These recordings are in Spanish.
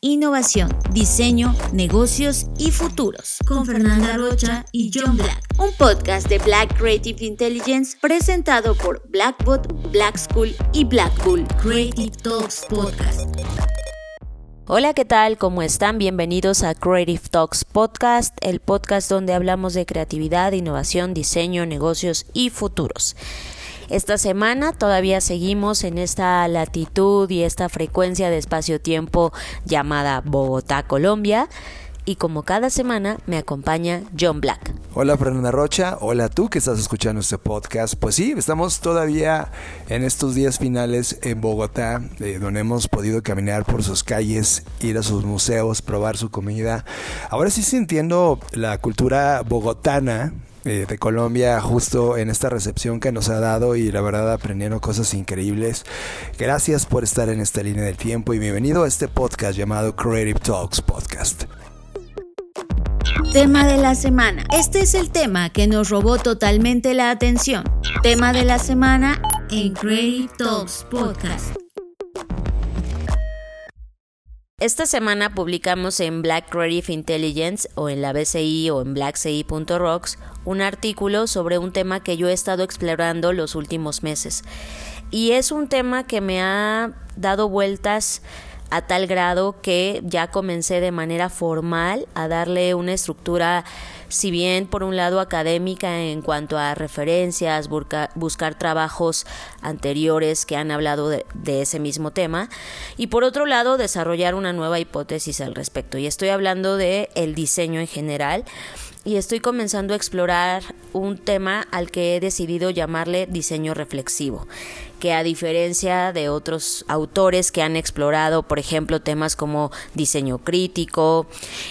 innovación, diseño, negocios y futuros. Con Fernanda Rocha y John Black. Un podcast de Black Creative Intelligence presentado por Blackbot, Black School y Blackpool. Creative Talks Podcast. Hola, ¿qué tal? ¿Cómo están? Bienvenidos a Creative Talks Podcast, el podcast donde hablamos de creatividad, innovación, diseño, negocios y futuros. Esta semana todavía seguimos en esta latitud y esta frecuencia de espacio-tiempo llamada Bogotá, Colombia. Y como cada semana me acompaña John Black. Hola Fernanda Rocha, hola tú que estás escuchando este podcast. Pues sí, estamos todavía en estos días finales en Bogotá, eh, donde hemos podido caminar por sus calles, ir a sus museos, probar su comida. Ahora sí sintiendo la cultura bogotana, eh, de Colombia justo en esta recepción que nos ha dado y la verdad aprendiendo cosas increíbles. Gracias por estar en esta línea del tiempo y bienvenido a este podcast llamado Creative Talks Podcast. Tema de la semana. Este es el tema que nos robó totalmente la atención. Tema de la semana en Creative Talks Podcast. Esta semana publicamos en Black Creative Intelligence o en la BCI o en blackci.rocks un artículo sobre un tema que yo he estado explorando los últimos meses. Y es un tema que me ha dado vueltas a tal grado que ya comencé de manera formal a darle una estructura, si bien por un lado académica en cuanto a referencias, buscar trabajos anteriores que han hablado de, de, ese mismo tema, y por otro lado desarrollar una nueva hipótesis al respecto. Y estoy hablando de el diseño en general y estoy comenzando a explorar un tema al que he decidido llamarle diseño reflexivo que a diferencia de otros autores que han explorado, por ejemplo, temas como diseño crítico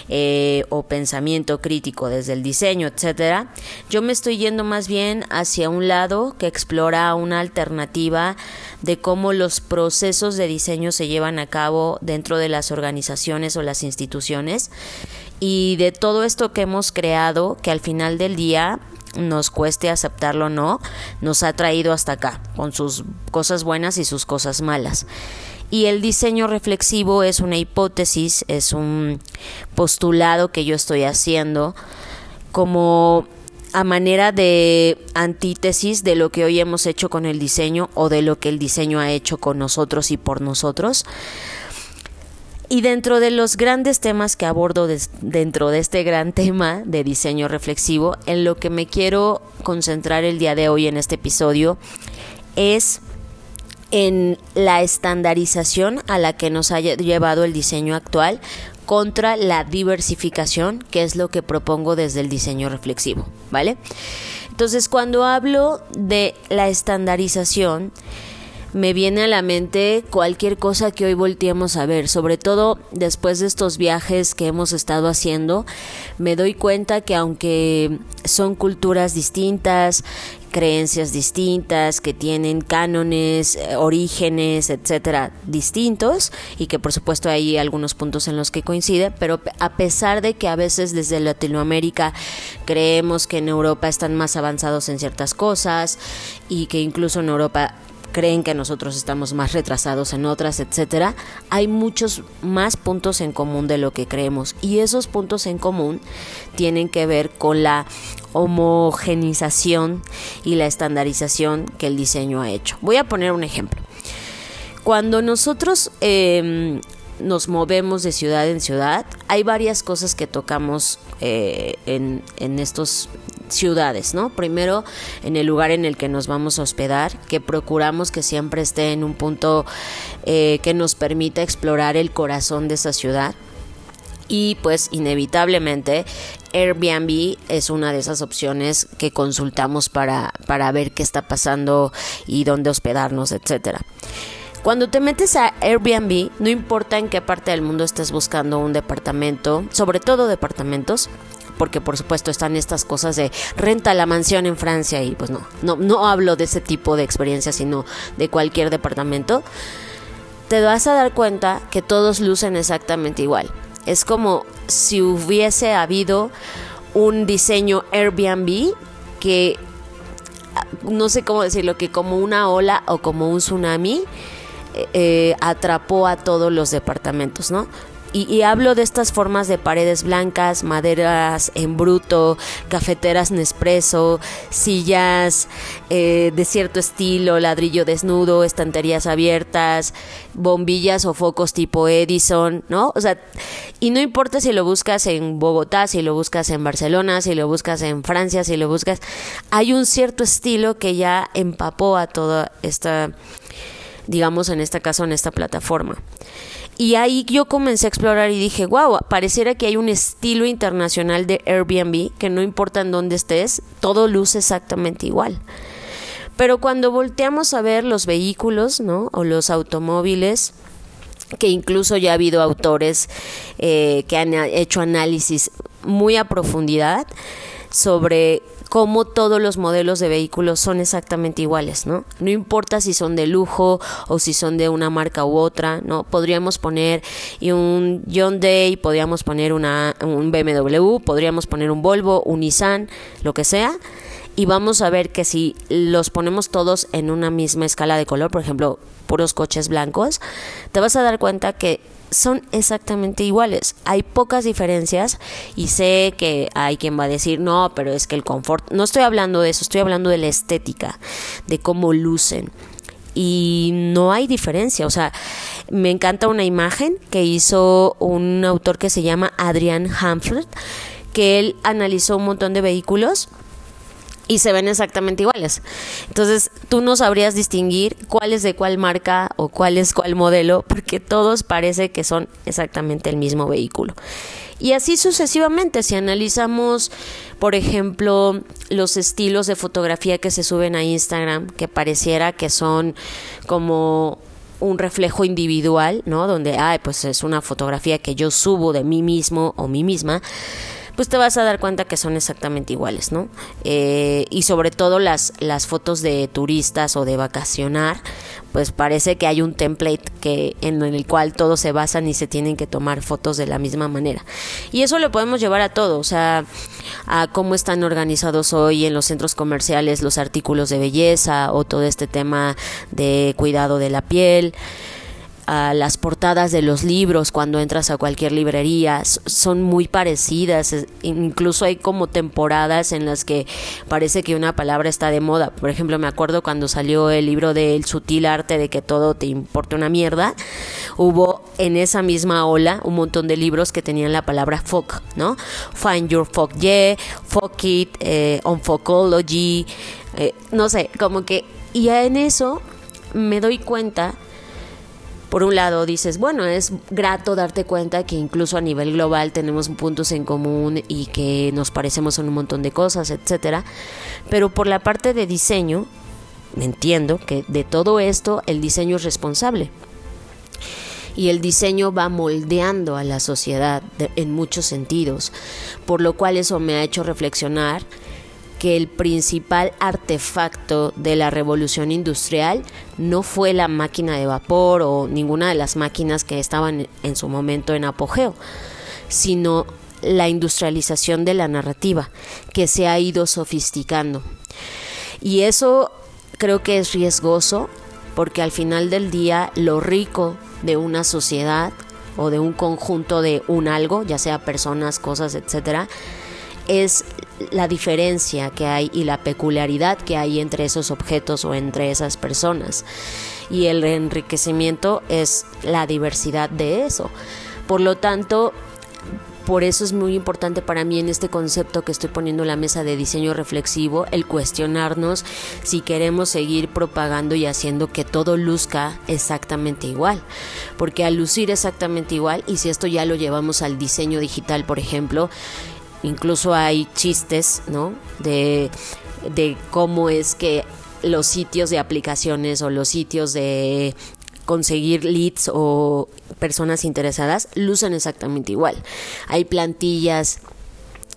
eh, o pensamiento crítico desde el diseño, etcétera, yo me estoy yendo más bien hacia un lado que explora una alternativa de cómo los procesos de diseño se llevan a cabo dentro de las organizaciones o las instituciones y de todo esto que hemos creado que al final del día nos cueste aceptarlo o no, nos ha traído hasta acá, con sus cosas buenas y sus cosas malas. Y el diseño reflexivo es una hipótesis, es un postulado que yo estoy haciendo como a manera de antítesis de lo que hoy hemos hecho con el diseño o de lo que el diseño ha hecho con nosotros y por nosotros. Y dentro de los grandes temas que abordo dentro de este gran tema de diseño reflexivo, en lo que me quiero concentrar el día de hoy en este episodio es en la estandarización a la que nos ha llevado el diseño actual contra la diversificación, que es lo que propongo desde el diseño reflexivo, ¿vale? Entonces, cuando hablo de la estandarización, me viene a la mente cualquier cosa que hoy volteemos a ver, sobre todo después de estos viajes que hemos estado haciendo, me doy cuenta que aunque son culturas distintas, creencias distintas, que tienen cánones, eh, orígenes, etcétera, distintos y que por supuesto hay algunos puntos en los que coincide, pero a pesar de que a veces desde Latinoamérica creemos que en Europa están más avanzados en ciertas cosas y que incluso en Europa creen que nosotros estamos más retrasados en otras, etcétera, hay muchos más puntos en común de lo que creemos y esos puntos en común tienen que ver con la homogenización y la estandarización que el diseño ha hecho. Voy a poner un ejemplo. Cuando nosotros em, nos movemos de ciudad en ciudad, hay varias cosas que tocamos eh, en, en estos ciudades, ¿no? Primero en el lugar en el que nos vamos a hospedar, que procuramos que siempre esté en un punto eh, que nos permita explorar el corazón de esa ciudad. Y pues inevitablemente Airbnb es una de esas opciones que consultamos para, para ver qué está pasando y dónde hospedarnos, etcétera. Cuando te metes a Airbnb, no importa en qué parte del mundo estés buscando un departamento, sobre todo departamentos, porque por supuesto están estas cosas de renta la mansión en Francia y pues no, no, no hablo de ese tipo de experiencia, sino de cualquier departamento, te vas a dar cuenta que todos lucen exactamente igual. Es como si hubiese habido un diseño Airbnb que no sé cómo decirlo, que como una ola o como un tsunami eh, eh, atrapó a todos los departamentos, ¿no? Y, hablo de estas formas de paredes blancas, maderas en bruto, cafeteras Nespresso, sillas eh, de cierto estilo, ladrillo desnudo, estanterías abiertas, bombillas o focos tipo Edison, ¿no? O sea, y no importa si lo buscas en Bogotá, si lo buscas en Barcelona, si lo buscas en Francia, si lo buscas, hay un cierto estilo que ya empapó a toda esta, digamos en este caso, en esta plataforma. Y ahí yo comencé a explorar y dije, wow, pareciera que hay un estilo internacional de Airbnb, que no importa en dónde estés, todo luce exactamente igual. Pero cuando volteamos a ver los vehículos, ¿no? O los automóviles, que incluso ya ha habido autores eh, que han hecho análisis muy a profundidad sobre cómo todos los modelos de vehículos son exactamente iguales, ¿no? No importa si son de lujo o si son de una marca u otra, ¿no? Podríamos poner un Hyundai, podríamos poner una, un BMW, podríamos poner un Volvo, un Nissan, lo que sea, y vamos a ver que si los ponemos todos en una misma escala de color, por ejemplo, puros coches blancos, te vas a dar cuenta que son exactamente iguales. Hay pocas diferencias y sé que hay quien va a decir, no, pero es que el confort, no estoy hablando de eso, estoy hablando de la estética, de cómo lucen. Y no hay diferencia, o sea, me encanta una imagen que hizo un autor que se llama Adrian Hamflet, que él analizó un montón de vehículos y se ven exactamente iguales. Entonces, tú no sabrías distinguir cuál es de cuál marca o cuál es cuál modelo, porque todos parece que son exactamente el mismo vehículo. Y así sucesivamente, si analizamos, por ejemplo, los estilos de fotografía que se suben a Instagram, que pareciera que son como un reflejo individual, ¿no? Donde, ay, pues es una fotografía que yo subo de mí mismo o mí misma pues te vas a dar cuenta que son exactamente iguales, ¿no? Eh, y sobre todo las, las fotos de turistas o de vacacionar, pues parece que hay un template que, en el cual todos se basan y se tienen que tomar fotos de la misma manera. Y eso lo podemos llevar a todo, o sea, a cómo están organizados hoy en los centros comerciales los artículos de belleza o todo este tema de cuidado de la piel a las portadas de los libros cuando entras a cualquier librería. Son muy parecidas incluso hay como temporadas en las que parece que una palabra está de moda. Por ejemplo me acuerdo cuando salió el libro del sutil arte de que todo te importa una mierda hubo en esa misma ola un montón de libros que tenían la palabra fuck no find your fuck yeah fuck it eh, on fuckology eh, no sé como que y en eso me doy cuenta por un lado dices, bueno, es grato darte cuenta que incluso a nivel global tenemos puntos en común y que nos parecemos en un montón de cosas, etcétera. Pero por la parte de diseño, entiendo que de todo esto el diseño es responsable. Y el diseño va moldeando a la sociedad en muchos sentidos, por lo cual eso me ha hecho reflexionar que el principal artefacto de la revolución industrial no fue la máquina de vapor o ninguna de las máquinas que estaban en su momento en apogeo, sino la industrialización de la narrativa, que se ha ido sofisticando. Y eso creo que es riesgoso porque al final del día lo rico de una sociedad o de un conjunto de un algo, ya sea personas, cosas, etcétera, es la diferencia que hay y la peculiaridad que hay entre esos objetos o entre esas personas. Y el enriquecimiento es la diversidad de eso. Por lo tanto, por eso es muy importante para mí en este concepto que estoy poniendo en la mesa de diseño reflexivo, el cuestionarnos si queremos seguir propagando y haciendo que todo luzca exactamente igual. Porque al lucir exactamente igual, y si esto ya lo llevamos al diseño digital, por ejemplo, Incluso hay chistes, ¿no? De, de cómo es que los sitios de aplicaciones o los sitios de conseguir leads o personas interesadas lucen exactamente igual. Hay plantillas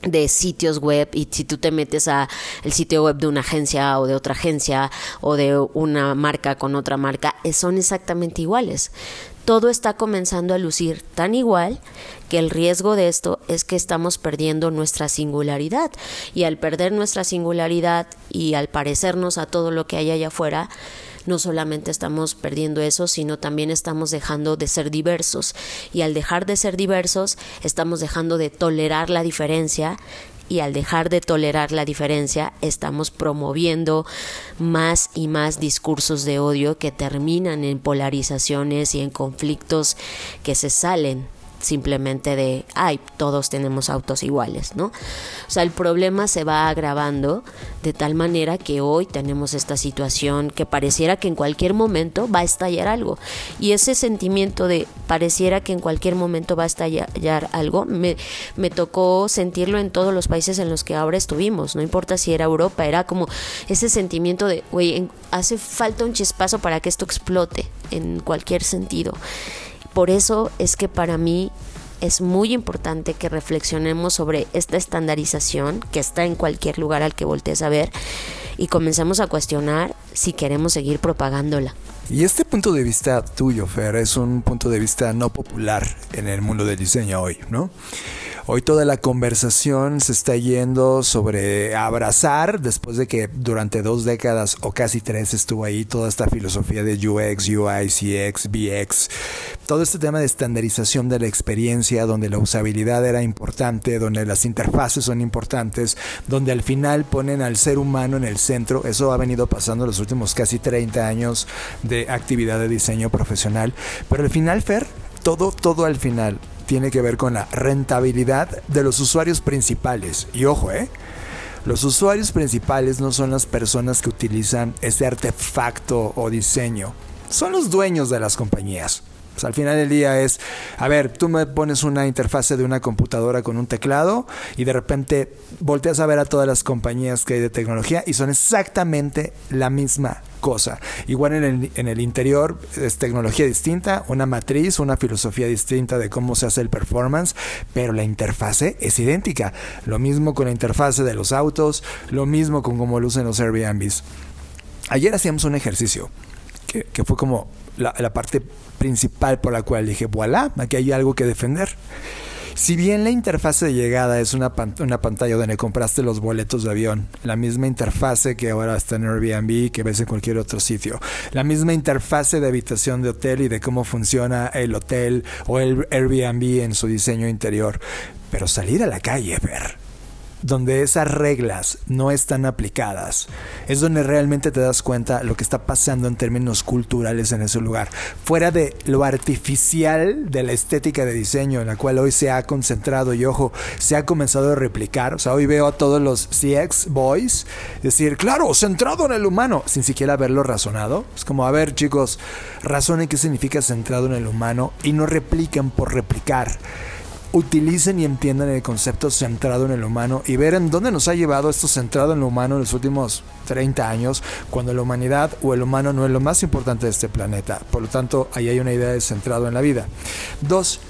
de sitios web y si tú te metes a el sitio web de una agencia o de otra agencia o de una marca con otra marca eh, son exactamente iguales todo está comenzando a lucir tan igual que el riesgo de esto es que estamos perdiendo nuestra singularidad y al perder nuestra singularidad y al parecernos a todo lo que hay allá afuera no solamente estamos perdiendo eso, sino también estamos dejando de ser diversos. Y al dejar de ser diversos, estamos dejando de tolerar la diferencia y al dejar de tolerar la diferencia estamos promoviendo más y más discursos de odio que terminan en polarizaciones y en conflictos que se salen simplemente de, ay, todos tenemos autos iguales, ¿no? O sea, el problema se va agravando de tal manera que hoy tenemos esta situación que pareciera que en cualquier momento va a estallar algo. Y ese sentimiento de pareciera que en cualquier momento va a estallar algo, me, me tocó sentirlo en todos los países en los que ahora estuvimos, no importa si era Europa, era como ese sentimiento de, güey, hace falta un chispazo para que esto explote en cualquier sentido. Por eso es que para mí es muy importante que reflexionemos sobre esta estandarización que está en cualquier lugar al que voltees a ver y comencemos a cuestionar si queremos seguir propagándola. Y este punto de vista tuyo, Fer, es un punto de vista no popular en el mundo del diseño hoy, ¿no? Hoy toda la conversación se está yendo sobre abrazar, después de que durante dos décadas o casi tres estuvo ahí toda esta filosofía de UX, UI, CX, BX, todo este tema de estandarización de la experiencia, donde la usabilidad era importante, donde las interfaces son importantes, donde al final ponen al ser humano en el centro. Eso ha venido pasando los últimos casi 30 años de actividad de diseño profesional. Pero al final, Fer, todo, todo al final tiene que ver con la rentabilidad de los usuarios principales. Y ojo, ¿eh? Los usuarios principales no son las personas que utilizan ese artefacto o diseño, son los dueños de las compañías. Pues, al final del día es, a ver, tú me pones una interfase de una computadora con un teclado y de repente volteas a ver a todas las compañías que hay de tecnología y son exactamente la misma cosa. Igual en el, interior es tecnología distinta, una matriz, una filosofía distinta de cómo se hace el performance, pero la interfase es idéntica. Lo mismo con la interfase de los autos, lo mismo con cómo lucen los Airbnbs. Ayer hacíamos un ejercicio que fue como la, parte principal por la cual dije, voilà, aquí hay algo que defender. Si bien la interfase de llegada es una, una, pantalla donde compraste los boletos de avión, la misma interfase que ahora está en Airbnb, que ves en cualquier otro sitio, la misma interfase de habitación de hotel y de cómo funciona el hotel o el Airbnb en su diseño interior, pero salir a la calle, ver donde esas reglas no están aplicadas, es donde realmente te das cuenta lo que está pasando en términos culturales en ese lugar. Fuera de lo artificial de la estética de diseño en la cual hoy se ha concentrado y ojo, se ha comenzado a replicar. O sea, hoy veo a todos los CX boys decir, claro, centrado en el humano, sin siquiera haberlo razonado. Es como, a ver chicos, razonen qué significa centrado en el humano y no repliquen por replicar utilicen y entiendan el concepto centrado en el humano y ver en dónde nos ha llevado esto centrado en lo humano en los últimos 30 años, cuando la humanidad o el humano no es lo más importante de este planeta. Por lo tanto, ahí hay una idea de centrado en la vida. Dos,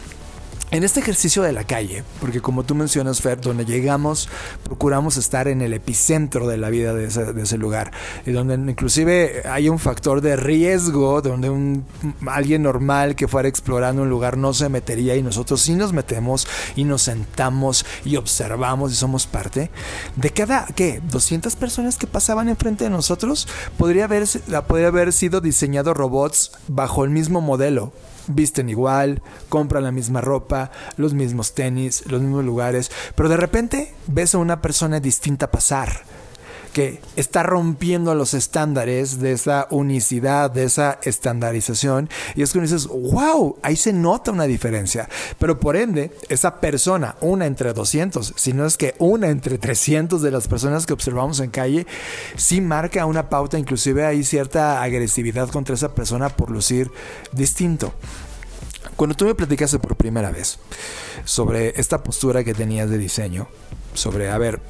en este ejercicio de la calle, porque como tú mencionas, Fer, donde llegamos, procuramos estar en el epicentro de la vida de ese, lugar, y donde inclusive hay un factor de riesgo, donde un, alguien normal que fuera explorando un lugar no se metería y nosotros sí nos metemos y nos sentamos y observamos y somos parte. De cada, ¿qué? 200 personas que pasaban enfrente de nosotros, podría haber, podría haber sido diseñado robots bajo el mismo modelo visten igual, compran la misma ropa, los mismos tenis, los mismos lugares, pero de repente ves a una persona distinta pasar que está rompiendo los estándares de esa unicidad, de esa estandarización. Y es que dices, wow, ahí se nota una diferencia. Pero por ende, esa persona, una entre 200, si no es que una entre 300 de las personas que observamos en calle, sí marca una pauta, inclusive hay cierta agresividad contra esa persona por lucir distinto. Cuando tú me platicaste por primera vez sobre esta postura que tenías de diseño, sobre, a ver,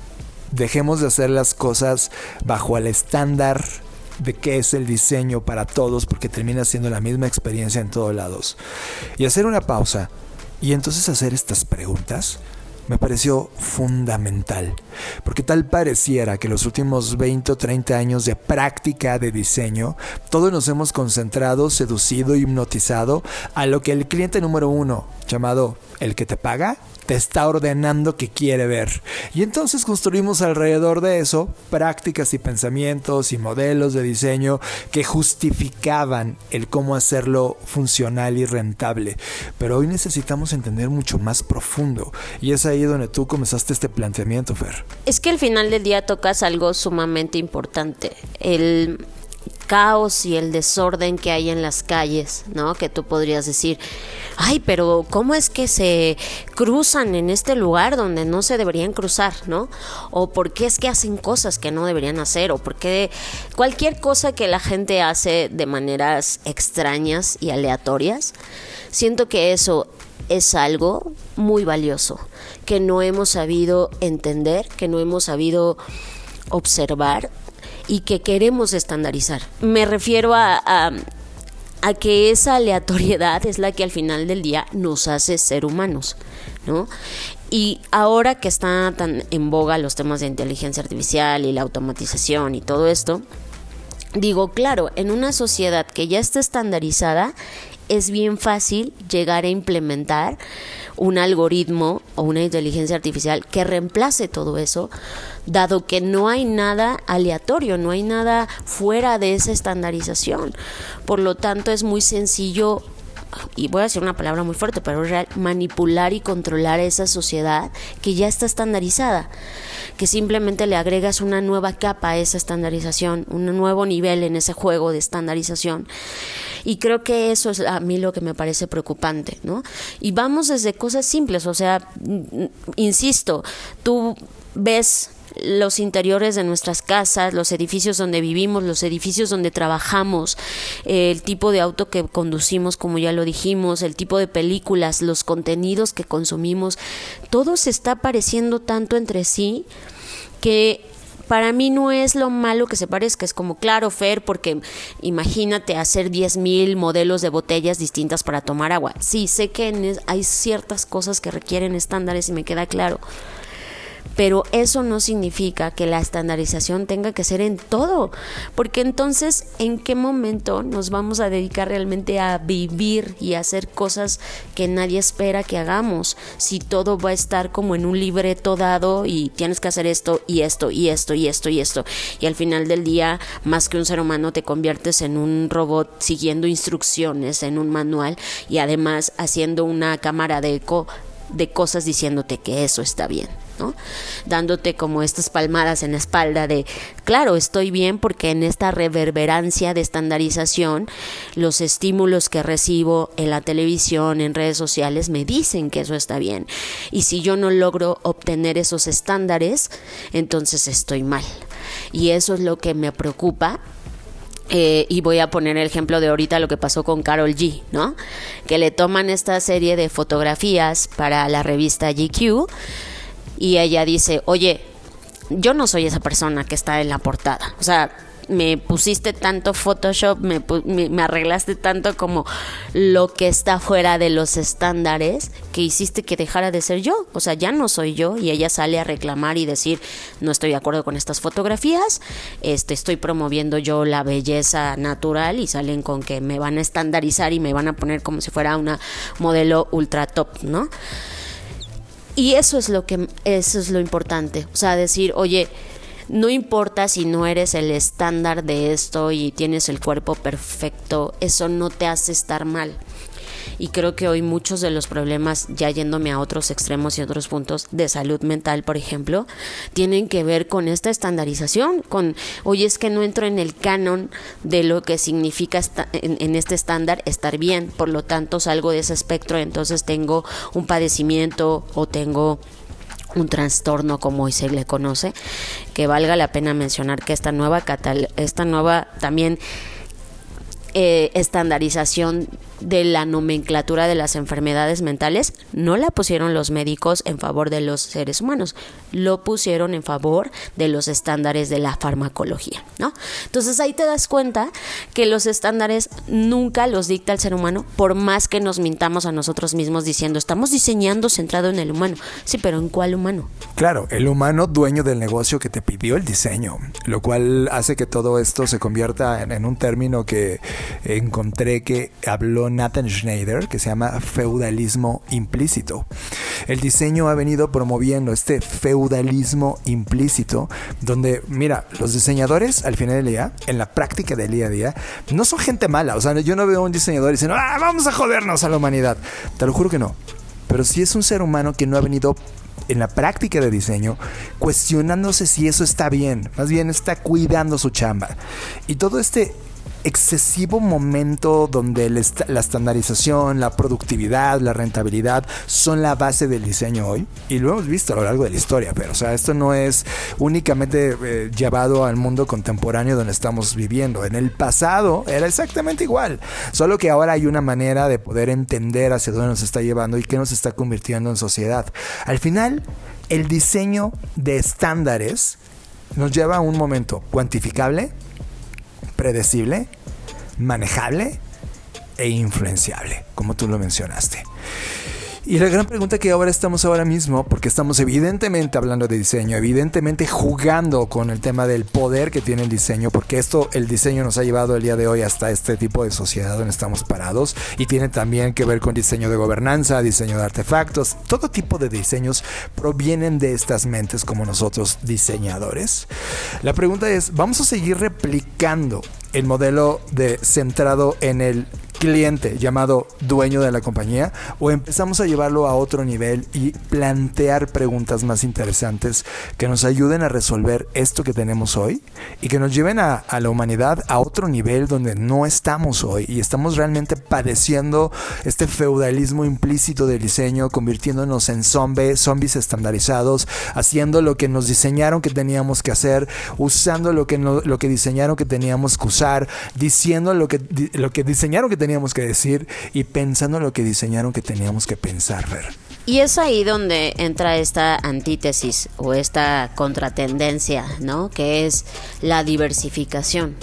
dejemos de hacer las cosas bajo el estándar de qué es el diseño para todos porque termina siendo la misma experiencia en todos lados. Y hacer una pausa y entonces hacer estas preguntas me pareció fundamental, porque tal pareciera que los últimos 20 o 30 años de práctica de diseño, todos nos hemos concentrado, seducido, hipnotizado a lo que el cliente número uno, llamado el que te paga, te está ordenando que quiere ver. Y entonces construimos alrededor de eso prácticas y pensamientos y modelos de diseño que justificaban el cómo hacerlo funcional y rentable. Pero hoy necesitamos entender mucho más profundo. Y es ahí donde tú comenzaste este planteamiento, Fer. Es que al final del día tocas algo sumamente importante. El caos y el desorden que hay en las calles, ¿no? Que tú podrías decir, ay, pero ¿cómo es que se cruzan en este lugar donde no se deberían cruzar, ¿no? O por qué es que hacen cosas que no deberían hacer, o por qué cualquier cosa que la gente hace de maneras extrañas y aleatorias, siento que eso es algo muy valioso, que no hemos sabido entender, que no hemos sabido observar y que queremos estandarizar. Me refiero a, a, que esa aleatoriedad es la que al final del día nos hace ser humanos, ¿no? Y ahora que están tan en boga los temas de inteligencia artificial y la automatización y todo esto, digo, claro, en una sociedad que ya está estandarizada, es bien fácil llegar a implementar un algoritmo o una inteligencia artificial que reemplace todo eso, dado que no hay nada aleatorio, no hay nada fuera de esa estandarización. Por lo tanto, es muy sencillo y voy a decir una palabra muy fuerte, pero es real, manipular y controlar esa sociedad que ya está estandarizada, que simplemente le agregas una nueva capa a esa estandarización, un nuevo nivel en ese juego de estandarización. Y creo que eso es a mí lo que me parece preocupante, ¿no? Y vamos desde cosas simples, o sea, insisto, tú ves los interiores de nuestras casas, los edificios donde vivimos, los edificios donde trabajamos, el tipo de auto que conducimos, como ya lo dijimos, el tipo de películas, los contenidos que consumimos, todo se está pareciendo tanto entre sí que para mí no es lo malo que se parezca, es como claro, Fer, porque imagínate hacer 10.000 modelos de botellas distintas para tomar agua. Sí, sé que hay ciertas cosas que requieren estándares y me queda claro pero eso no significa que la estandarización tenga que ser en todo, porque entonces, ¿en qué momento nos vamos a dedicar realmente a vivir y a hacer cosas que nadie espera que hagamos? Si todo va a estar como en un libreto dado y tienes que hacer esto y esto y esto y esto y esto, y al final del día, más que un ser humano, te conviertes en un robot siguiendo instrucciones en un manual y además haciendo una cámara de eco de cosas diciéndote que eso está bien. Dándote como estas palmadas en la espalda de, claro, estoy bien porque en esta reverberancia de estandarización, los estímulos que recibo en la televisión, en redes sociales, me dicen que eso está bien. Y si yo no logro obtener esos estándares, entonces estoy mal. Y eso es lo que me preocupa eh, y voy a poner el ejemplo de ahorita lo que pasó con Carol G, ¿no? Que le toman esta serie de fotografías para la revista GQ y ella dice, oye, yo no soy esa persona que está en la portada. O sea, me pusiste tanto Photoshop, me, me, arreglaste tanto como lo que está fuera de los estándares que hiciste que dejara de ser yo. O sea, ya no soy yo y ella sale a reclamar y decir, no estoy de acuerdo con estas fotografías, este, estoy promoviendo yo la belleza natural y salen con que me van a estandarizar y me van a poner como si fuera una modelo ultra top, ¿no? Y eso es lo que eso es lo importante, o sea, decir, "Oye, no importa si no eres el estándar de esto y tienes el cuerpo perfecto, eso no te hace estar mal y creo que hoy muchos de los problemas, ya yéndome a otros extremos y otros puntos de salud mental, por ejemplo, tienen que ver con esta estandarización, con, oye, es que no entro en el canon de lo que significa en, este estándar estar bien, por lo tanto salgo de ese espectro, entonces tengo un padecimiento o tengo un trastorno como hoy se le conoce, que valga la pena mencionar que esta nueva esta nueva también eh, estandarización de la nomenclatura de las enfermedades mentales no la pusieron los médicos en favor de los seres humanos, lo pusieron en favor de los estándares de la farmacología, ¿no? Entonces ahí te das cuenta que los estándares nunca los dicta el ser humano, por más que nos mintamos a nosotros mismos diciendo, estamos diseñando centrado en el humano. Sí, pero ¿en cuál humano? Claro, el humano dueño del negocio que te pidió el diseño, lo cual hace que todo esto se convierta en, en un término que encontré que habló Nathan Schneider, que se llama feudalismo implícito. El diseño ha venido promoviendo este feudalismo implícito, donde, mira, los diseñadores al final del día, en la práctica del día a día, no son gente mala. O sea, yo no veo a un diseñador diciendo, ah, vamos a jodernos a la humanidad. Te lo juro que no. Pero sí es un ser humano que no ha venido en la práctica de diseño cuestionándose si eso está bien, más bien está cuidando su chamba. Y todo este excesivo momento donde la estandarización, la productividad, la rentabilidad son la base del diseño hoy. Y lo hemos visto a lo largo de la historia, pero o sea, esto no es únicamente eh, llevado al mundo contemporáneo donde estamos viviendo. En el pasado era exactamente igual, solo que ahora hay una manera de poder entender hacia dónde nos está llevando y qué nos está convirtiendo en sociedad. Al final, el diseño de estándares nos lleva a un momento cuantificable, predecible, manejable e influenciable, como tú lo mencionaste. Y la gran pregunta que ahora estamos ahora mismo, porque estamos evidentemente hablando de diseño, evidentemente jugando con el tema del poder que tiene el diseño, porque esto, el diseño nos ha llevado el día de hoy hasta este tipo de sociedad donde estamos parados y tiene también que ver con diseño de gobernanza, diseño de artefactos, todo tipo de diseños provienen de estas mentes como nosotros diseñadores. La pregunta es, ¿vamos a seguir replicando el modelo de centrado en el cliente llamado dueño de la compañía o empezamos a llevarlo a otro nivel y plantear preguntas más interesantes que nos ayuden a resolver esto que tenemos hoy y que nos lleven a, a la humanidad a otro nivel donde no estamos hoy y estamos realmente padeciendo este feudalismo implícito del diseño, convirtiéndonos en zombies, zombies estandarizados, haciendo lo que nos diseñaron que teníamos que hacer, usando lo que, lo que diseñaron que teníamos que usar, diciendo lo que, lo que diseñaron que teníamos teníamos que decir y pensando lo que diseñaron que teníamos que pensar, ver. Y es ahí donde entra esta antítesis o esta contratendencia, ¿no? Que es la diversificación.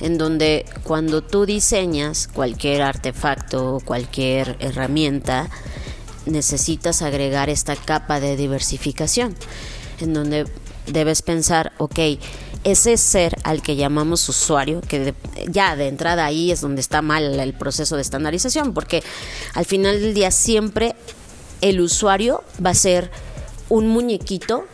En donde cuando tú diseñas cualquier artefacto o cualquier herramienta, necesitas agregar esta capa de diversificación. En donde debes pensar, ok, ese ser al que llamamos usuario, que ya de entrada ahí es donde está mal el proceso de estandarización, porque al final del día siempre el usuario va a ser un muñequito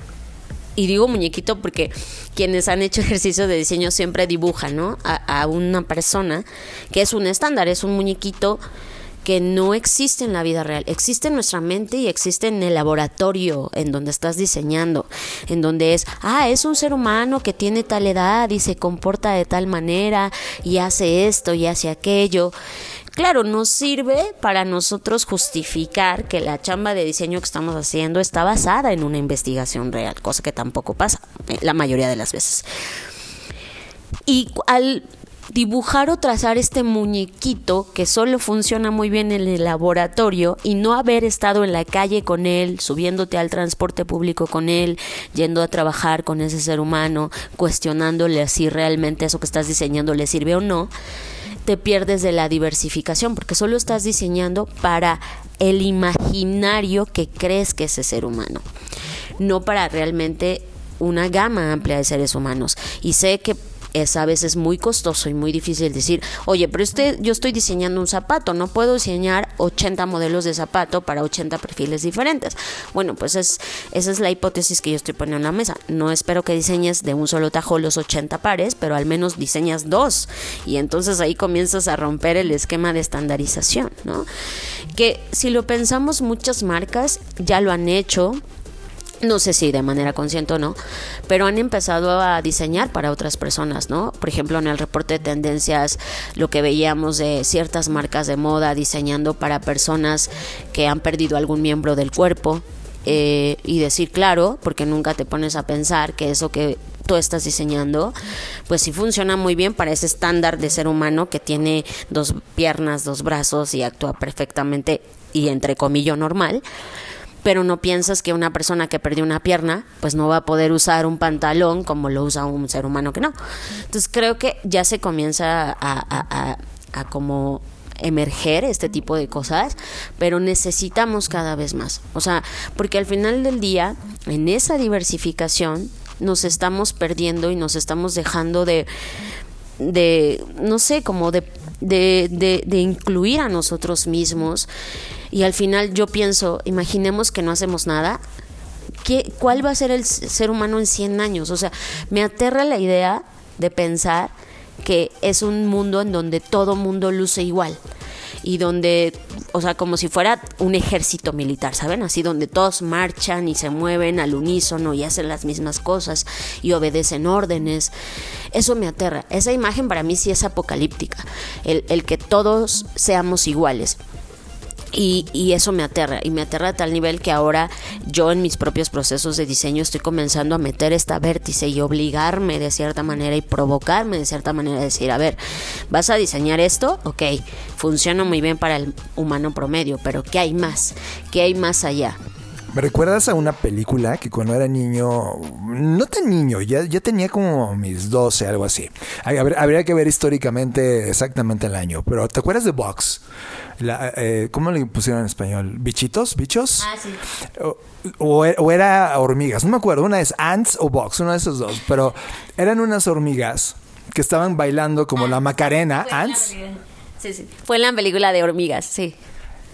y digo muñequito porque quienes han hecho ejercicio de diseño siempre dibujan, ¿no? A, una persona que es un estándar, es un muñequito que no existe en la vida real, existe en nuestra mente y existe en el laboratorio en donde estás diseñando, en donde es, ah, es un ser humano que tiene tal edad y se comporta de tal manera y hace esto y hace aquello. Claro, nos sirve para nosotros justificar que la chamba de diseño que estamos haciendo está basada en una investigación real, cosa que tampoco pasa eh, la mayoría de las veces. Y al dibujar o trazar este muñequito que solo funciona muy bien en el laboratorio y no haber estado en la calle con él, subiéndote al transporte público con él, yendo a trabajar con ese ser humano, cuestionándole si realmente eso que estás diseñando le sirve o no, te pierdes de la diversificación porque solo estás diseñando para el imaginario que crees que es ese ser humano, no para realmente una gama amplia de seres humanos. Y sé que es a veces muy costoso y muy difícil decir, oye, pero este, yo estoy diseñando un zapato, no puedo diseñar 80 modelos de zapato para 80 perfiles diferentes. Bueno, pues es, esa es la hipótesis que yo estoy poniendo en la mesa. No espero que diseñes de un solo tajo los 80 pares, pero al menos diseñas dos. Y entonces ahí comienzas a romper el esquema de estandarización, ¿no? Que si lo pensamos, muchas marcas ya lo han hecho no sé si de manera consciente o no, pero han empezado a diseñar para otras personas, ¿no? Por ejemplo, en el reporte de tendencias, lo que veíamos de ciertas marcas de moda diseñando para personas que han perdido algún miembro del cuerpo, eh, y decir claro, porque nunca te pones a pensar que eso que tú estás diseñando, pues sí funciona muy bien para ese estándar de ser humano que tiene dos piernas, dos brazos y actúa perfectamente y entre comillas normal pero no piensas que una persona que perdió una pierna, pues no va a poder usar un pantalón como lo usa un ser humano que no. Entonces creo que ya se comienza a, como emerger este tipo de cosas, pero necesitamos cada vez más. O sea, porque al final del día, en esa diversificación, nos estamos perdiendo y nos estamos dejando de, de no sé, como de, de, de, de incluir a nosotros mismos y al final yo pienso, imaginemos que no hacemos nada, ¿qué, ¿cuál va a ser el ser humano en 100 años? O sea, me aterra la idea de pensar que es un mundo en donde todo mundo luce igual y donde, o sea, como si fuera un ejército militar, ¿saben? Así donde todos marchan y se mueven al unísono y hacen las mismas cosas y obedecen órdenes. Eso me aterra. Esa imagen para mí sí es apocalíptica, el, el que todos seamos iguales. Y, eso me aterra, y me aterra a tal nivel que ahora yo en mis propios procesos de diseño estoy comenzando a meter esta vértice y obligarme de cierta manera y provocarme de cierta manera, decir, a ver, vas a diseñar esto, ok, funciona muy bien para el humano promedio, pero ¿qué hay más? ¿Qué hay más allá? ¿Me recuerdas a una película que cuando era niño, no tan niño, ya, ya tenía como mis 12, algo así? Habría, que ver históricamente exactamente el año, pero ¿te acuerdas de Box? Eh, ¿Cómo le pusieron en español? ¿Bichitos? ¿Bichos? Ah, sí. O, era hormigas, no me acuerdo, una es Ants o Box, uno de esos dos, pero eran unas hormigas que estaban bailando como la Macarena, Ants. Sí, sí. Fue en la película de hormigas, sí.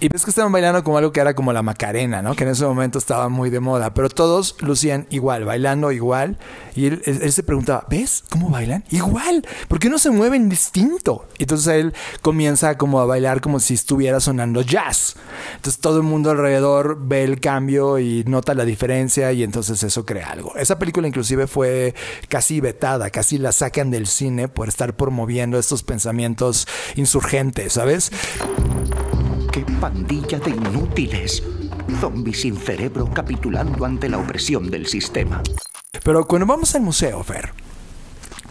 Y ves que estaban bailando como algo que era como la Macarena, ¿no? Que en ese momento estaba muy de moda. Pero todos lucían igual, bailando igual. Y él, se preguntaba, ¿ves cómo bailan? Igual. ¿Por qué no se mueven distinto? Y entonces él comienza como a bailar como si estuviera sonando jazz. Entonces todo el mundo alrededor ve el cambio y nota la diferencia y entonces eso crea algo. Esa película inclusive fue casi vetada, casi la sacan del cine por estar promoviendo estos pensamientos insurgentes, ¿sabes? ¡Qué de inútiles! Zombies sin cerebro capitulando ante la opresión del sistema. Pero cuando vamos al museo, Fer,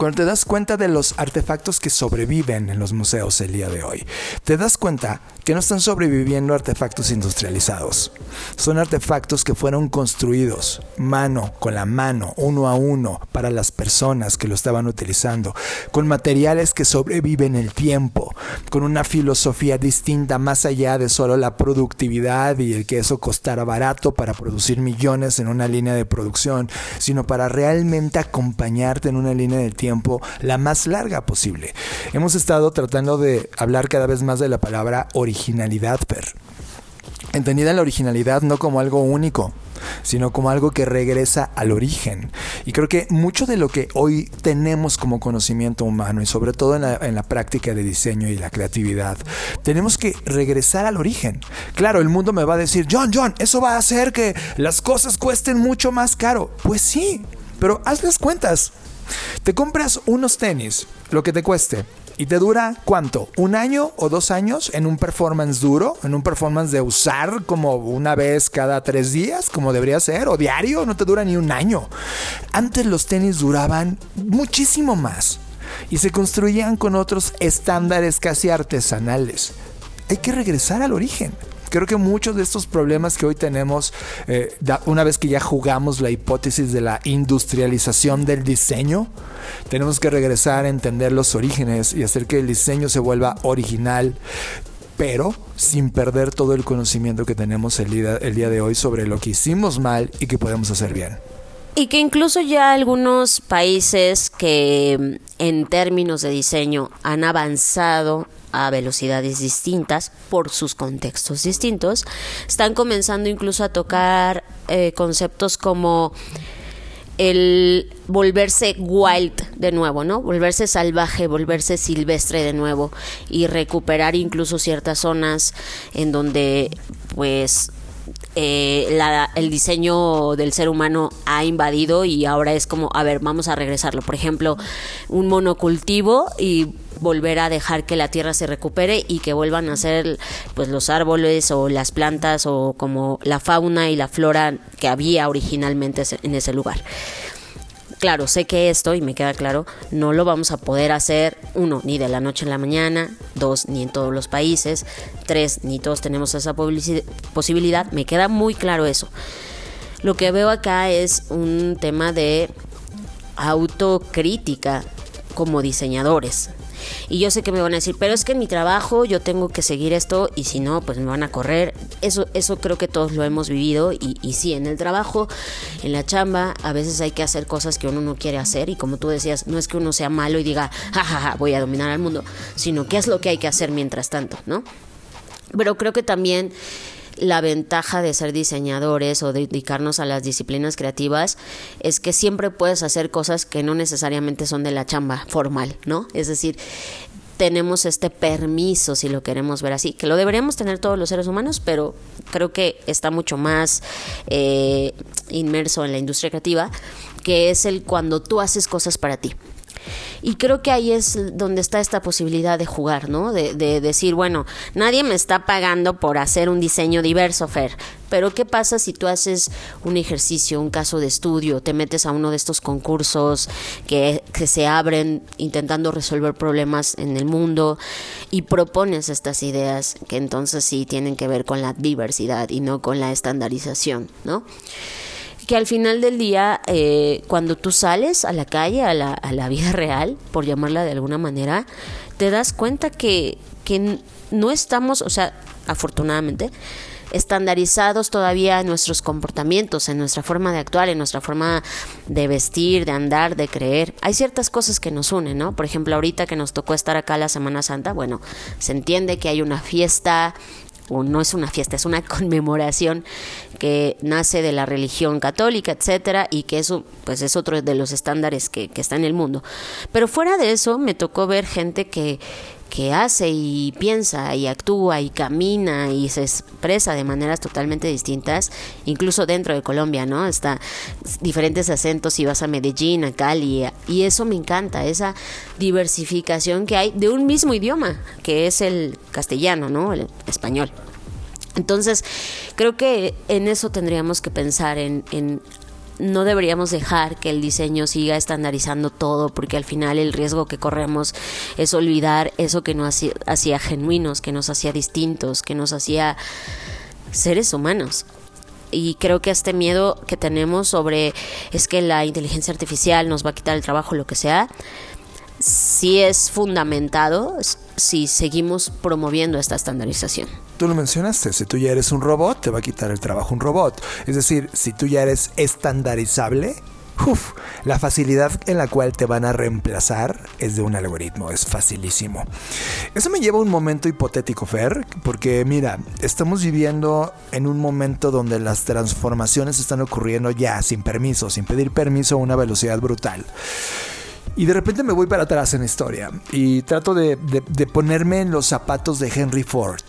cuando te das cuenta de los artefactos que sobreviven en los museos el día de hoy, te das cuenta que no están sobreviviendo artefactos industrializados. Son artefactos que fueron construidos mano con la mano, uno a uno, para las personas que lo estaban utilizando, con materiales que sobreviven el tiempo, con una filosofía distinta más allá de solo la productividad y el que eso costara barato para producir millones en una línea de producción, sino para realmente acompañarte en una línea de tiempo la más larga posible. Hemos estado tratando de hablar cada vez más de la palabra original originalidad, Per. Entendida la originalidad no como algo único, sino como algo que regresa al origen. Y creo que mucho de lo que hoy tenemos como conocimiento humano y sobre todo en la, en la, práctica de diseño y la creatividad, tenemos que regresar al origen. Claro, el mundo me va a decir, John, John, eso va a hacer que las cosas cuesten mucho más caro. Pues sí, pero haz las cuentas. Te compras unos tenis, lo que te cueste, ¿Y te dura cuánto? ¿Un año o dos años en un performance duro? ¿En un performance de usar como una vez cada tres días, como debería ser? ¿O diario? No te dura ni un año. Antes los tenis duraban muchísimo más y se construían con otros estándares casi artesanales. Hay que regresar al origen. Creo que muchos de estos problemas que hoy tenemos, eh, una vez que ya jugamos la hipótesis de la industrialización del diseño, tenemos que regresar a entender los orígenes y hacer que el diseño se vuelva original, pero sin perder todo el conocimiento que tenemos el día, el día de hoy sobre lo que hicimos mal y que podemos hacer bien. Y que incluso ya algunos países que en términos de diseño han avanzado a velocidades distintas por sus contextos distintos, están comenzando incluso a tocar eh, conceptos como el volverse wild de nuevo, ¿no? Volverse salvaje, volverse silvestre de nuevo y recuperar incluso ciertas zonas en donde pues eh, el diseño del ser humano ha invadido y ahora es como, a ver, vamos a regresarlo. Por ejemplo, un monocultivo y volver a dejar que la tierra se recupere y que vuelvan a ser pues los árboles o las plantas o como la fauna y la flora que había originalmente en ese lugar. Claro, sé que esto, y me queda claro, no lo vamos a poder hacer, uno, ni de la noche en la mañana, dos, ni en todos los países, tres, ni todos tenemos esa posibilidad, me queda muy claro eso. Lo que veo acá es un tema de autocrítica como diseñadores. Y yo sé que me van a decir, pero es que en mi trabajo yo tengo que seguir esto y si no, pues me van a correr. Eso, eso creo que todos lo hemos vivido y, y sí, en el trabajo, en la chamba, a veces hay que hacer cosas que uno no quiere hacer y como tú decías, no es que uno sea malo y diga, jajaja, voy a dominar al mundo, sino qué es lo que hay que hacer mientras tanto, ¿no? Pero creo que también la ventaja de ser diseñadores o dedicarnos a las disciplinas creativas es que siempre puedes hacer cosas que no necesariamente son de la chamba formal, ¿no? Es decir, tenemos este permiso, si lo queremos ver así, que lo deberíamos tener todos los seres humanos, pero creo que está mucho más eh, inmerso en la industria creativa, que es el cuando tú haces cosas para ti. Y creo que ahí es donde está esta posibilidad de jugar, ¿no? De, decir, bueno, nadie me está pagando por hacer un diseño diverso, Fer. Pero ¿qué pasa si tú haces un ejercicio, un caso de estudio, te metes a uno de estos concursos que, que se abren intentando resolver problemas en el mundo y propones estas ideas que entonces sí tienen que ver con la diversidad y no con la estandarización, ¿no? Que al final del día, eh, cuando tú sales a la calle, a la, a la vida real, por llamarla de alguna manera, te das cuenta que, que no estamos, o sea, afortunadamente, estandarizados todavía en nuestros comportamientos, en nuestra forma de actuar, en nuestra forma de vestir, de andar, de creer. Hay ciertas cosas que nos unen, ¿no? Por ejemplo, ahorita que nos tocó estar acá la Semana Santa, bueno, se entiende que hay una fiesta, o no es una fiesta, es una conmemoración que nace de la religión católica, etcétera, y que eso pues es otro de los estándares que, que está en el mundo. Pero fuera de eso, me tocó ver gente que que hace y piensa y actúa y camina y se expresa de maneras totalmente distintas, incluso dentro de Colombia, ¿no? Está diferentes acentos si vas a Medellín, a Cali, y eso me encanta, esa diversificación que hay de un mismo idioma, que es el castellano, ¿no? El español. Entonces, creo que en eso tendríamos que pensar, en, en no deberíamos dejar que el diseño siga estandarizando todo, porque al final el riesgo que corremos es olvidar eso que nos hacía, genuinos, que nos hacía distintos, que nos hacía seres humanos. Y creo que este miedo que tenemos sobre es que la inteligencia artificial nos va a quitar el trabajo, lo que sea, sí es fundamentado si seguimos promoviendo esta estandarización. Tú lo mencionaste, si tú ya eres un robot, te va a quitar el trabajo un robot. Es decir, si tú ya eres estandarizable, Uf, la facilidad en la cual te van a reemplazar es de un algoritmo, es facilísimo. Eso me lleva a un momento hipotético, Fer, porque mira, estamos viviendo en un momento donde las transformaciones están ocurriendo ya sin permiso, sin pedir permiso a una velocidad brutal. Y de repente me voy para atrás en la historia y trato de, ponerme en los zapatos de Henry Ford.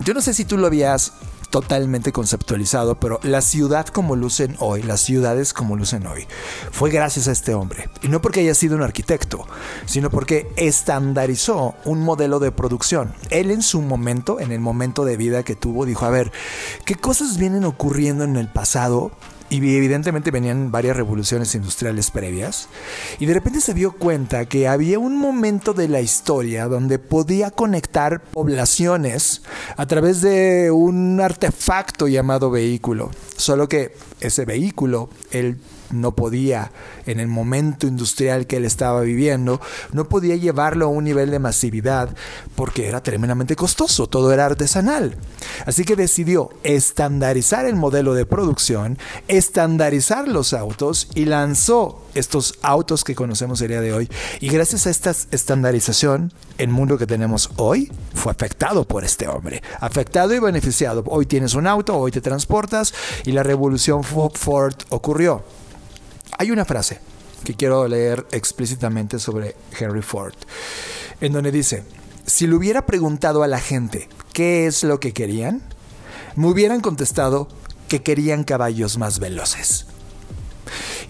Yo no sé si tú lo habías totalmente conceptualizado, pero la ciudad como lucen hoy, las ciudades como lucen hoy, fue gracias a este hombre. Y no porque haya sido un arquitecto, sino porque estandarizó un modelo de producción. Él en su momento, en el momento de vida que tuvo, dijo, a ver, ¿qué cosas vienen ocurriendo en el pasado y evidentemente venían varias revoluciones industriales previas, y de repente se dio cuenta que había un momento de la historia donde podía conectar poblaciones a través de un artefacto llamado vehículo, solo que ese vehículo, él no podía, en el momento industrial que él estaba viviendo, no podía llevarlo a un nivel de masividad porque era tremendamente costoso, todo era artesanal. Así que decidió estandarizar el modelo de producción, estandarizar los autos y lanzó estos autos que conocemos el día de hoy. Y gracias a esta estandarización, el mundo que tenemos hoy fue afectado por este hombre. Afectado y beneficiado. Hoy tienes un auto, hoy te transportas y la revolución Ford ocurrió. Hay una frase que quiero leer explícitamente sobre Henry Ford, en donde dice, si le hubiera preguntado a la gente qué es lo que querían, me hubieran contestado que querían caballos más veloces.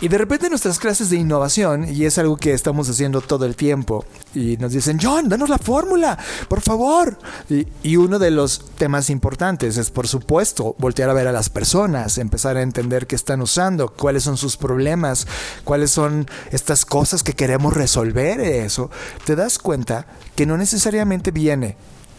Y de repente nuestras clases de innovación, y es algo que estamos haciendo todo el tiempo, y nos dicen, John, danos la fórmula, por favor. Y, uno de los temas importantes es, por supuesto, voltear a ver a las personas, empezar a entender qué están usando, cuáles son sus problemas, cuáles son estas cosas que queremos resolver. Eso, te das cuenta que no necesariamente viene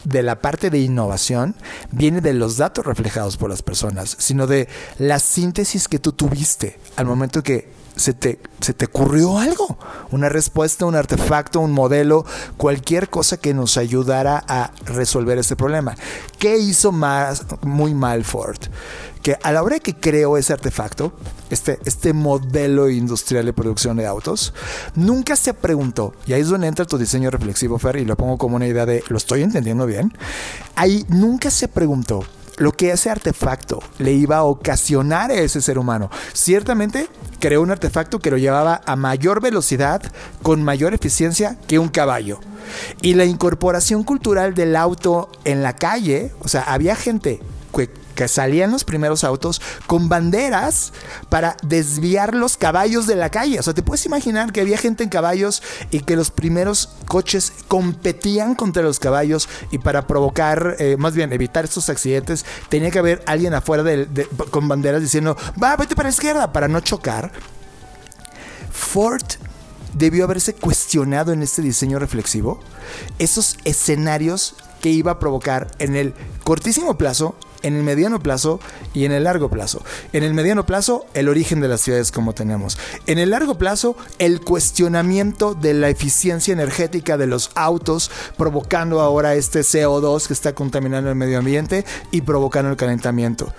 de la parte de innovación viene de los datos reflejados por las personas, sino de la síntesis que tú tuviste al momento que se te, se te ocurrió algo, una respuesta, un artefacto, un modelo, cualquier cosa que nos ayudara a resolver este problema. ¿Qué hizo más, muy mal Ford? Que a la hora que creó ese artefacto, este, este modelo industrial de producción de autos, nunca se preguntó, y ahí es donde entra tu diseño reflexivo, Fer, y lo pongo como una idea de, ¿lo estoy entendiendo bien? Ahí nunca se preguntó lo que ese artefacto le iba a ocasionar a ese ser humano. Ciertamente creó un artefacto que lo llevaba a mayor velocidad, con mayor eficiencia que un caballo. Y la incorporación cultural del auto en la calle, o sea, había gente que que salían los primeros autos con banderas para desviar los caballos de la calle. O sea, te puedes imaginar que había gente en caballos y que los primeros coches competían contra los caballos y para provocar, eh, más bien evitar estos accidentes, tenía que haber alguien afuera con banderas diciendo, va, vete para la izquierda para no chocar. Ford debió haberse cuestionado en este diseño reflexivo esos escenarios que iba a provocar en el cortísimo plazo en el mediano plazo y en el largo plazo. En el mediano plazo, el origen de las ciudades como tenemos. En el largo plazo, el cuestionamiento de la eficiencia energética de los autos, provocando ahora este CO2 que está contaminando el medio ambiente y provocando el calentamiento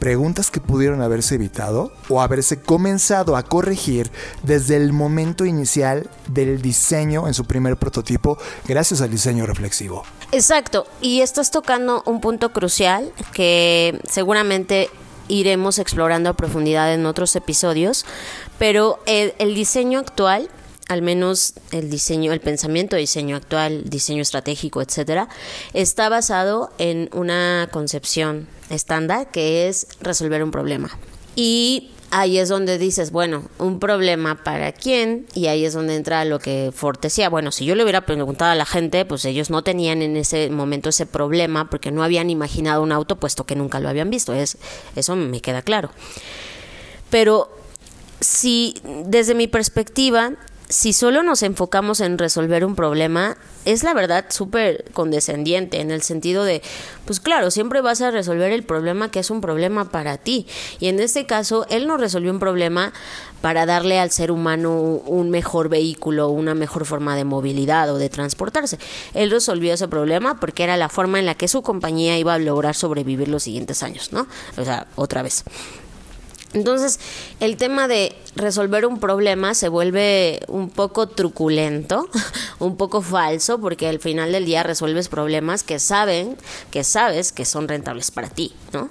preguntas que pudieron haberse evitado o haberse comenzado a corregir desde el momento inicial del diseño en su primer prototipo gracias al diseño reflexivo. Exacto, y estás tocando un punto crucial que seguramente iremos explorando a profundidad en otros episodios, pero el, diseño actual al menos el diseño, el pensamiento de diseño actual, diseño estratégico, etcétera, está basado en una concepción estándar que es resolver un problema. Y ahí es donde dices, bueno, un problema para quién, y ahí es donde entra lo que Ford decía, bueno, si yo le hubiera preguntado a la gente, pues ellos no tenían en ese momento ese problema porque no habían imaginado un auto puesto que nunca lo habían visto, es, eso me queda claro. Pero si desde mi perspectiva si solo nos enfocamos en resolver un problema, es la verdad súper condescendiente en el sentido de, pues claro, siempre vas a resolver el problema que es un problema para ti. Y en este caso, él no resolvió un problema para darle al ser humano un mejor vehículo, una mejor forma de movilidad o de transportarse. Él resolvió ese problema porque era la forma en la que su compañía iba a lograr sobrevivir los siguientes años, ¿no? O sea, otra vez. Entonces, el tema de resolver un problema se vuelve un poco truculento, un poco falso, porque al final del día resuelves problemas que saben, que sabes que son rentables para ti, ¿no?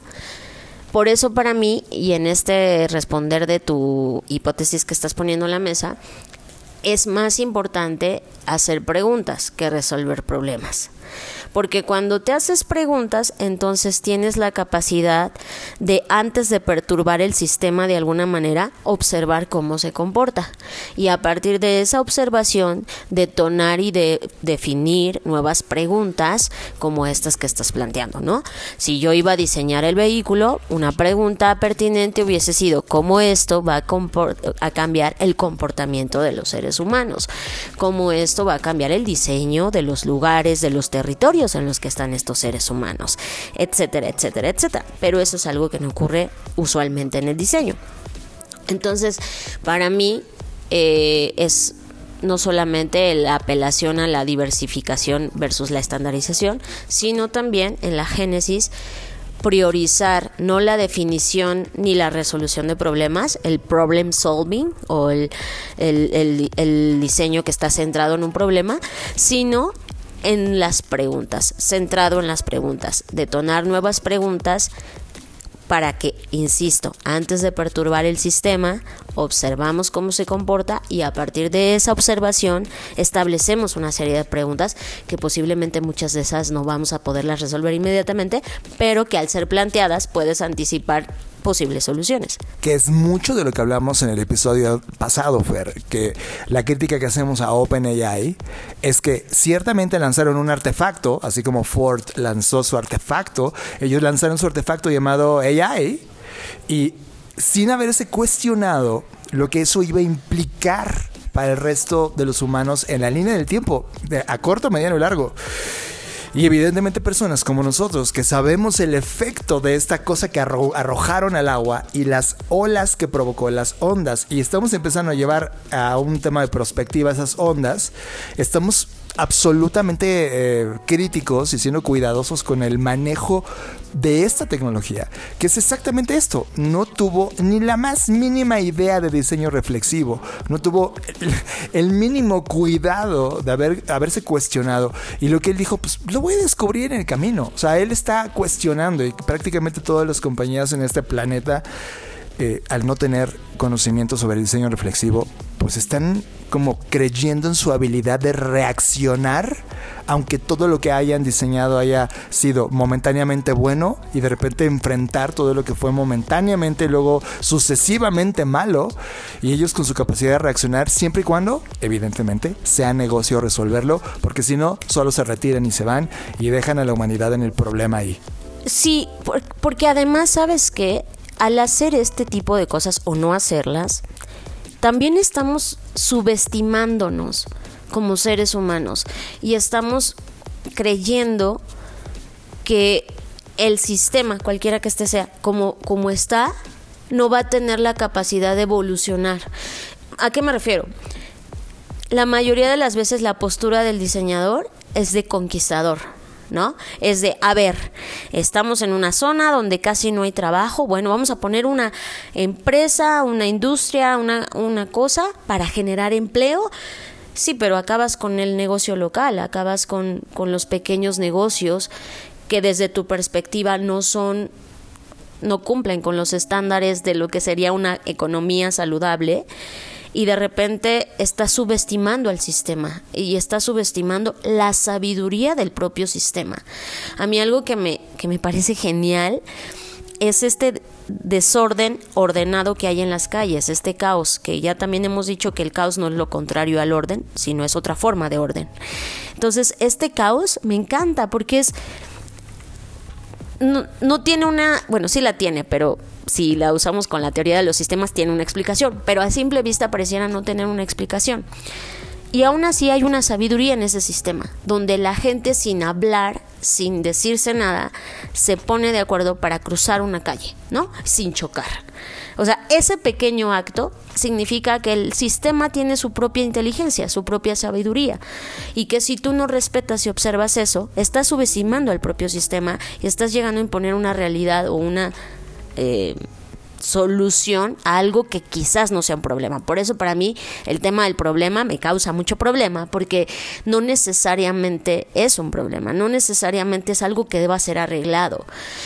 Por eso para mí, y en este responder de tu hipótesis que estás poniendo en la mesa, es más importante hacer preguntas que resolver problemas. Porque cuando te haces preguntas, entonces tienes la capacidad de, antes de perturbar el sistema de alguna manera, observar cómo se comporta. Y a partir de esa observación, detonar y de definir nuevas preguntas como estas que estás planteando, ¿no? Si yo iba a diseñar el vehículo, una pregunta pertinente hubiese sido cómo esto va a, a cambiar el comportamiento de los seres humanos, cómo esto va a cambiar el diseño de los lugares, de los territorios en los que están estos seres humanos, etcétera, etcétera, etcétera. Pero eso es algo que no ocurre usualmente en el diseño. Entonces, para mí eh, es no solamente la apelación a la diversificación versus la estandarización, sino también en la génesis priorizar no la definición ni la resolución de problemas, el problem solving o el, el diseño que está centrado en un problema, sino en las preguntas, centrado en las preguntas, detonar nuevas preguntas para que, insisto, antes de perturbar el sistema, observamos cómo se comporta y a partir de esa observación establecemos una serie de preguntas que posiblemente muchas de esas no vamos a poderlas resolver inmediatamente, pero que al ser planteadas puedes anticipar posibles soluciones. Que es mucho de lo que hablamos en el episodio pasado, Fer, que la crítica que hacemos a OpenAI es que ciertamente lanzaron un artefacto, así como Ford lanzó su artefacto, ellos lanzaron su artefacto llamado AI y sin haberse cuestionado lo que eso iba a implicar para el resto de los humanos en la línea del tiempo, a corto, mediano y largo. Y evidentemente personas como nosotros que sabemos el efecto de esta cosa que arrojaron al agua y las olas que provocó, las ondas, y estamos empezando a llevar a un tema de perspectiva esas ondas, estamos absolutamente eh, críticos y siendo cuidadosos con el manejo de esta tecnología, que es exactamente esto. No tuvo ni la más mínima idea de diseño reflexivo, no tuvo el, mínimo cuidado de haber, haberse cuestionado. Y lo que él dijo, pues lo voy a descubrir en el camino. O sea, él está cuestionando y prácticamente todas las compañías en este planeta eh, al no tener conocimiento sobre el diseño reflexivo, pues están como creyendo en su habilidad de reaccionar, aunque todo lo que hayan diseñado haya sido momentáneamente bueno y de repente enfrentar todo lo que fue momentáneamente, luego sucesivamente malo, y ellos con su capacidad de reaccionar siempre y cuando, evidentemente, sea negocio resolverlo, porque si no, solo se retiran y se van y dejan a la humanidad en el problema ahí. Sí, porque además sabes que al hacer este tipo de cosas o no hacerlas, también estamos subestimándonos como seres humanos y estamos creyendo que el sistema, cualquiera que este sea, como, como está, no va a tener la capacidad de evolucionar. ¿A qué me refiero? La mayoría de las veces la postura del diseñador es de conquistador ¿no? Es de, a ver, estamos en una zona donde casi no hay trabajo, bueno, vamos a poner una empresa, una industria, una, una cosa para generar empleo. Sí, pero acabas con el negocio local, acabas con, con los pequeños negocios que desde tu perspectiva no son no cumplen con los estándares de lo que sería una economía saludable y de repente está subestimando al sistema y está subestimando la sabiduría del propio sistema. A mí algo que me, que me parece genial es este desorden ordenado que hay en las calles, este caos, que ya también hemos dicho que el caos no es lo contrario al orden, sino es otra forma de orden. Entonces, este caos me encanta porque es... No, no tiene una, bueno, sí la tiene, pero si la usamos con la teoría de los sistemas, tiene una explicación, pero a simple vista pareciera no tener una explicación. Y aún así hay una sabiduría en ese sistema, donde la gente sin hablar, sin decirse nada, se pone de acuerdo para cruzar una calle, ¿no? Sin chocar. O sea, ese pequeño acto significa que el sistema tiene su propia inteligencia, su propia sabiduría, y que si tú no respetas y observas eso, estás subestimando al propio sistema y estás llegando a imponer una realidad o una eh, solución a algo que quizás no sea un problema. Por eso para mí el tema del problema me causa mucho problema porque no necesariamente es un problema, no necesariamente es algo que deba ser arreglado.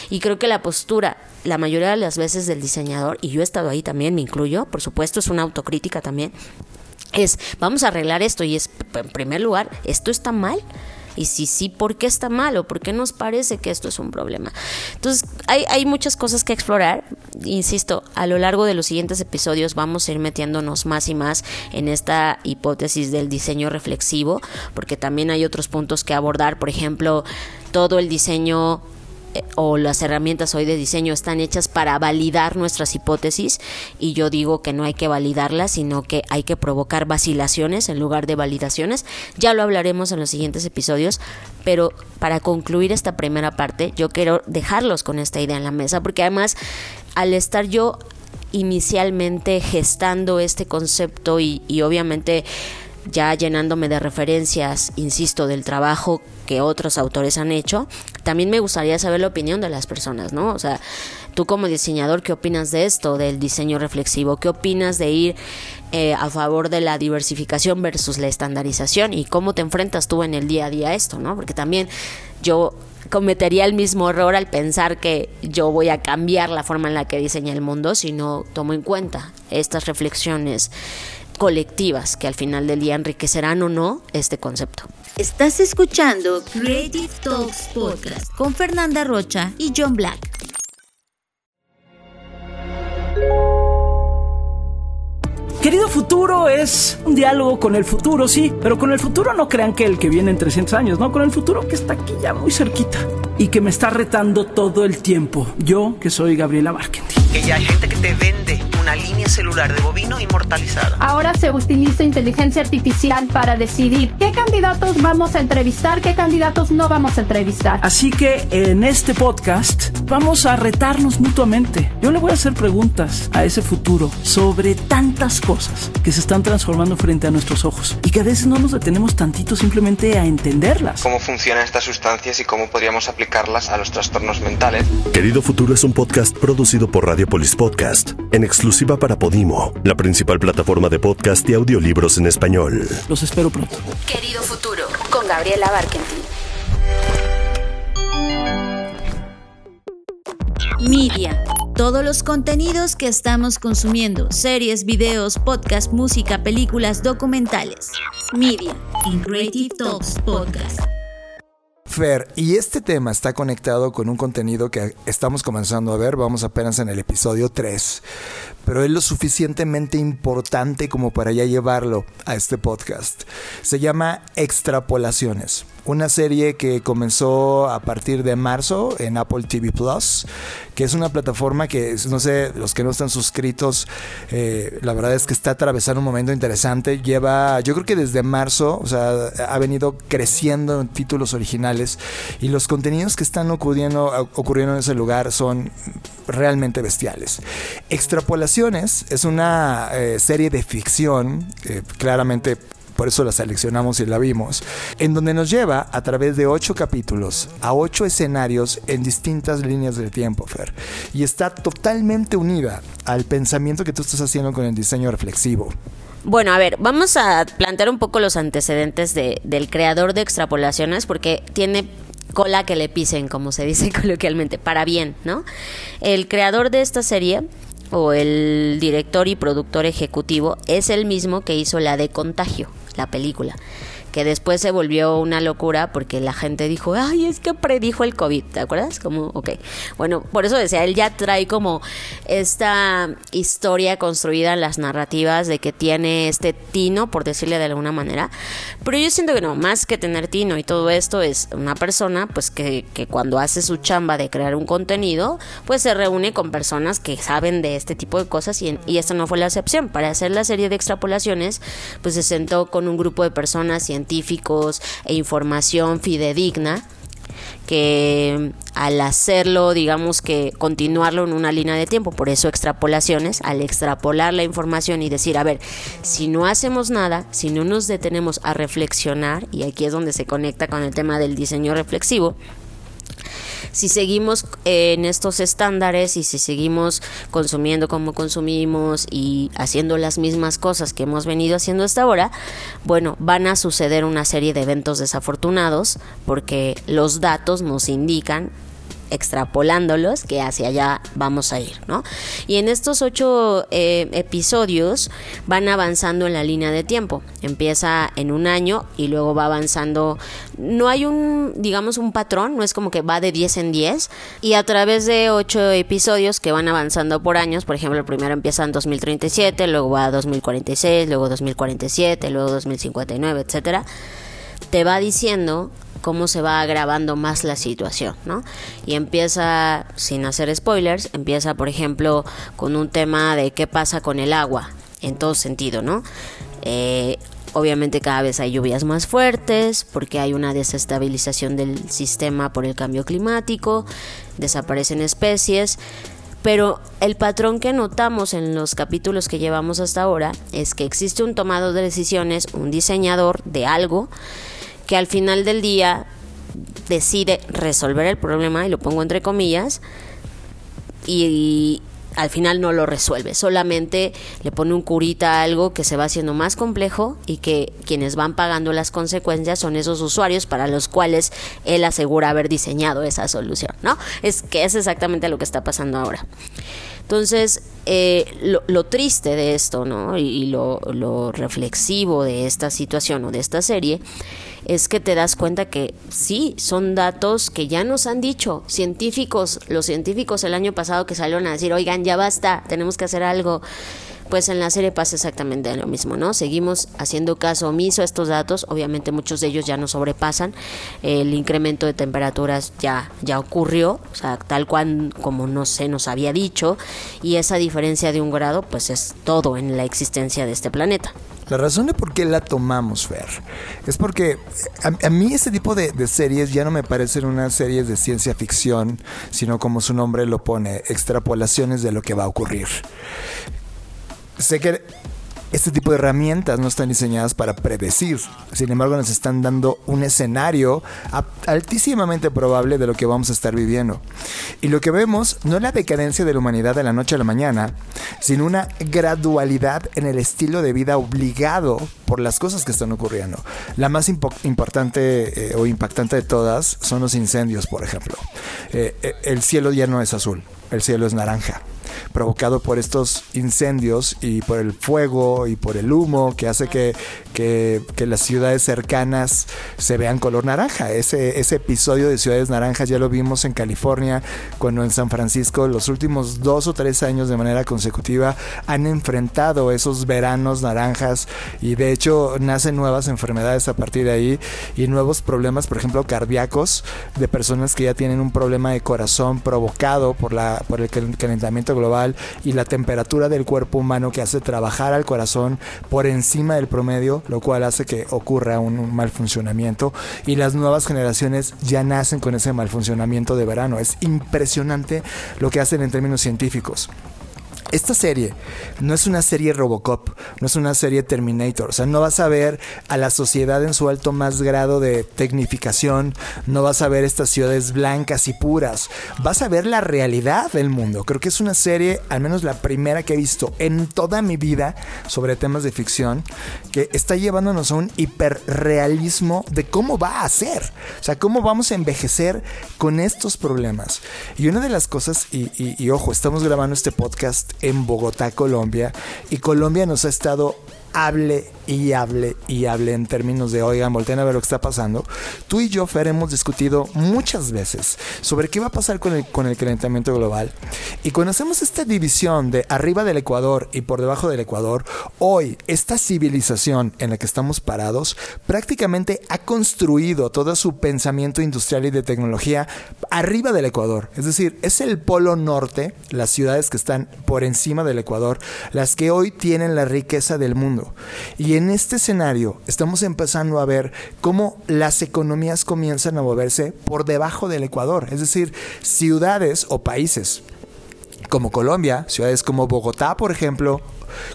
Y creo que la postura, la mayoría de las veces del diseñador, y yo he estado ahí también, me incluyo, por supuesto es una autocrítica también, es vamos a arreglar esto y es en primer lugar, esto está mal y si sí, ¿por qué está mal o por qué nos parece que esto es un problema? Entonces, hay, hay muchas cosas que explorar. Insisto, a lo largo de los siguientes episodios vamos a ir metiéndonos más y más en esta hipótesis del diseño reflexivo, porque también hay otros puntos que abordar, por ejemplo, todo el diseño o las herramientas hoy de diseño están hechas para validar nuestras hipótesis y yo digo que no hay que validarlas, sino que hay que provocar vacilaciones en lugar de validaciones. Ya lo hablaremos en los siguientes episodios, pero para concluir esta primera parte, yo quiero dejarlos con esta idea en la mesa, porque además al estar yo inicialmente gestando este concepto y, y obviamente ya llenándome de referencias, insisto, del trabajo que otros autores han hecho, también me gustaría saber la opinión de las personas, ¿no? O sea, tú como diseñador, ¿qué opinas de esto, del diseño reflexivo? ¿Qué opinas de ir eh, a favor de la diversificación versus la estandarización? ¿Y cómo te enfrentas tú en el día a día a esto, ¿no? Porque también yo cometería el mismo error al pensar que yo voy a cambiar la forma en la que diseña el mundo si no tomo en cuenta estas reflexiones colectivas que al final del día enriquecerán o no este concepto. Estás escuchando Creative Talks Podcast con Fernanda Rocha y John Black. Querido futuro es un diálogo con el futuro, sí, pero con el futuro no crean que el que viene en 300 años, no, con el futuro que está aquí ya muy cerquita y que me está retando todo el tiempo. Yo, que soy Gabriela Barkentin. Que ya hay gente que te vende una línea celular de bovino inmortalizada. Ahora se utiliza inteligencia artificial para decidir qué candidatos vamos a entrevistar, qué candidatos no vamos a entrevistar. Así que en este podcast vamos a retarnos mutuamente. Yo le voy a hacer preguntas a ese futuro sobre tantas cosas que se están transformando frente a nuestros ojos y que a veces no nos detenemos tantito simplemente a entenderlas. Cómo funcionan estas sustancias y cómo podríamos aplicarlas a los trastornos mentales. Querido Futuro es un podcast producido por Radiopolis Podcast, en exclusiva para Podimo, la principal plataforma de podcast y audiolibros en español. Los espero pronto. Querido futuro, con Gabriela Barkentin. Media. Todos los contenidos que estamos consumiendo, series, videos, podcast, música, películas, documentales. Media. In Creative Talks Podcast. Y este tema está conectado con un contenido que estamos comenzando a ver, vamos apenas en el episodio 3, pero es lo suficientemente importante como para ya llevarlo a este podcast. Se llama Extrapolaciones, una serie que comenzó a partir de marzo en Apple TV Plus, que es una plataforma que, no sé, los que no están suscritos, eh, la verdad es que está atravesando un momento interesante. Lleva, yo creo que desde marzo, o sea, ha venido creciendo en títulos originales y los contenidos que están ocurriendo, ocurriendo en ese lugar son realmente bestiales. Extrapolaciones es una eh, serie de ficción, eh, claramente por eso la seleccionamos y la vimos, en donde nos lleva a través de ocho capítulos a ocho escenarios en distintas líneas del tiempo, Fer. Y está totalmente unida al pensamiento que tú estás haciendo con el diseño reflexivo. Bueno, a ver, vamos a plantear un poco los antecedentes de, del creador de extrapolaciones, porque tiene cola que le pisen, como se dice coloquialmente, para bien, ¿no? El creador de esta serie o el director y productor ejecutivo es el mismo que hizo la de Contagio, la película que después se volvió una locura porque la gente dijo, ay, es que predijo el COVID, ¿te acuerdas? Como, ok. Bueno, por eso decía, él ya trae como esta historia construida en las narrativas de que tiene este tino, por decirle de alguna manera. Pero yo siento que no, más que tener tino y todo esto, es una persona, pues que, que cuando hace su chamba de crear un contenido, pues se reúne con personas que saben de este tipo de cosas y, y esta no fue la excepción. Para hacer la serie de extrapolaciones, pues se sentó con un grupo de personas científicas científicos e información fidedigna que al hacerlo, digamos que continuarlo en una línea de tiempo, por eso extrapolaciones, al extrapolar la información y decir, a ver, si no hacemos nada, si no nos detenemos a reflexionar, y aquí es donde se conecta con el tema del diseño reflexivo, si seguimos en estos estándares y si seguimos consumiendo como consumimos y haciendo las mismas cosas que hemos venido haciendo hasta ahora, bueno, van a suceder una serie de eventos desafortunados porque los datos nos indican extrapolándolos que hacia allá vamos a ir, ¿no? Y en estos ocho eh, episodios van avanzando en la línea de tiempo. Empieza en un año y luego va avanzando. No hay un, digamos, un patrón, no es como que va de 10 en 10. Y a través de ocho episodios que van avanzando por años, por ejemplo, el primero empieza en 2037, luego va a 2046, luego 2047, luego 2059, etcétera, te va diciendo cómo se va agravando más la situación, ¿no? Y empieza, sin hacer spoilers, empieza, por ejemplo, con un tema de qué pasa con el agua, en todo sentido, ¿no? Eh, obviamente cada vez hay lluvias más fuertes porque hay una desestabilización del sistema por el cambio climático, desaparecen especies, pero el patrón que notamos en los capítulos que llevamos hasta ahora es que existe un tomado de decisiones, un diseñador de algo, que al final del día decide resolver el problema, y lo pongo entre comillas, y, al final no lo resuelve, solamente le pone un curita a algo que se va haciendo más complejo y que quienes van pagando las consecuencias son esos usuarios para los cuales él asegura haber diseñado esa solución, ¿no? Es que es exactamente lo que está pasando ahora. Entonces, eh, lo, triste de esto, ¿no? Y, lo, lo reflexivo de esta situación o de esta serie es que te das cuenta que sí, son datos que ya nos han dicho científicos, los científicos el año pasado que salieron a decir, oigan, ya basta, tenemos que hacer algo pues en la serie pasa exactamente lo mismo, ¿no? Seguimos haciendo caso omiso a estos datos, obviamente muchos de ellos ya nos sobrepasan, el incremento de temperaturas ya, ya ocurrió, o sea, tal cual como no se nos había dicho, y esa diferencia de un grado pues es todo en la existencia de este planeta. La razón de por qué la tomamos, Fer, es porque a, mí este tipo de, de, series ya no me parecen unas series de ciencia ficción, sino como su nombre lo pone, extrapolaciones de lo que va a ocurrir. Sé que este tipo de herramientas no están diseñadas para predecir. Sin embargo, nos están dando un escenario altísimamente probable de lo que vamos a estar viviendo. Y lo que vemos no es la decadencia de la humanidad de la noche a la mañana, sino una gradualidad en el estilo de vida obligado por las cosas que están ocurriendo. La más importante eh, o impactante de todas son los incendios, por ejemplo. Eh, eh, el cielo ya no es azul, el cielo es naranja provocado por estos incendios y por el fuego y por el humo que hace que, que, las ciudades cercanas se vean color naranja. Ese, ese episodio de Ciudades Naranjas ya lo vimos en California, cuando en San Francisco los últimos dos o tres años de manera consecutiva han enfrentado esos veranos naranjas y de hecho nacen nuevas enfermedades a partir de ahí y nuevos problemas, por ejemplo, cardíacos de personas que ya tienen un problema de corazón provocado por, la, por el calentamiento global y la temperatura del cuerpo humano que hace trabajar al corazón por encima del promedio, lo cual hace que ocurra un, mal funcionamiento y las nuevas generaciones ya nacen con ese mal funcionamiento de verano. Es impresionante lo que hacen en términos científicos esta serie no es una serie Robocop, no es una serie Terminator, o sea, no vas a ver a la sociedad en su alto más grado de tecnificación, no vas a ver estas ciudades blancas y puras, vas a ver la realidad del mundo. Creo que es una serie, al menos la primera que he visto en toda mi vida sobre temas de ficción, que está llevándonos a un hiperrealismo de cómo va a ser, o sea, cómo vamos a envejecer con estos problemas. Y una de las cosas, y, y ojo, estamos grabando este podcast en Bogotá, Colombia, y Colombia nos ha estado hable y hable y hable en términos de, oigan, volteen a ver lo que está pasando. Tú y yo, Fer, hemos discutido muchas veces sobre qué va a pasar con el, con el calentamiento global. Y cuando hacemos esta división de arriba del Ecuador y por debajo del Ecuador, hoy esta civilización en la que estamos parados prácticamente ha construido todo su pensamiento industrial y de tecnología arriba del Ecuador. Es decir, es el polo norte, las ciudades que están por encima del Ecuador, las que hoy tienen la riqueza del mundo. Y en este escenario estamos empezando a ver cómo las economías comienzan a moverse por debajo del Ecuador, es decir, ciudades o países como Colombia, ciudades como Bogotá, por ejemplo,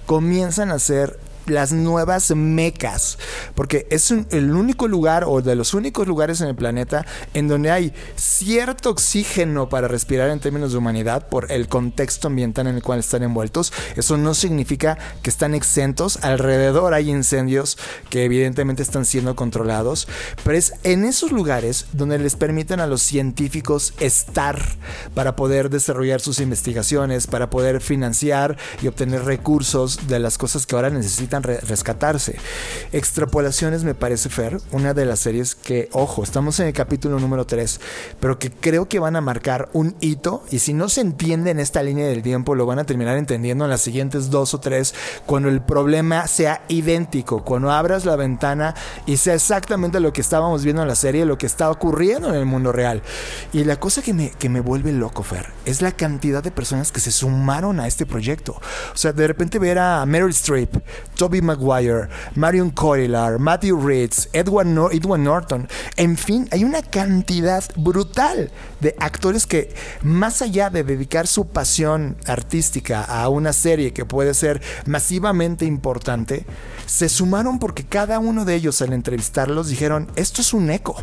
comienzan a ser las nuevas mecas, porque es el único lugar o de los únicos lugares en el planeta en donde hay cierto oxígeno para respirar en términos de humanidad por el contexto ambiental en el cual están envueltos. Eso no significa que están exentos, alrededor hay incendios que evidentemente están siendo controlados, pero es en esos lugares donde les permiten a los científicos estar para poder desarrollar sus investigaciones, para poder financiar y obtener recursos de las cosas que ahora necesitan rescatarse. Extrapolaciones me parece, Fer, una de las series que, ojo, estamos en el capítulo número 3, pero que creo que van a marcar un hito y si no se entiende en esta línea del tiempo, lo van a terminar entendiendo en las siguientes dos o tres cuando el problema sea idéntico, cuando abras la ventana y sea exactamente lo que estábamos viendo en la serie, lo que está ocurriendo en el mundo real. Y la cosa que me, que me vuelve loco, Fer, es la cantidad de personas que se sumaron a este proyecto. O sea, de repente ver a Meryl Streep, Toby Maguire, Marion Cotillard, Matthew Reeds, Edward, Norton. En fin, hay una cantidad brutal de actores que, más allá de dedicar su pasión artística a una serie que puede ser masivamente importante, se sumaron porque cada uno de ellos al entrevistarlos dijeron, esto es un eco.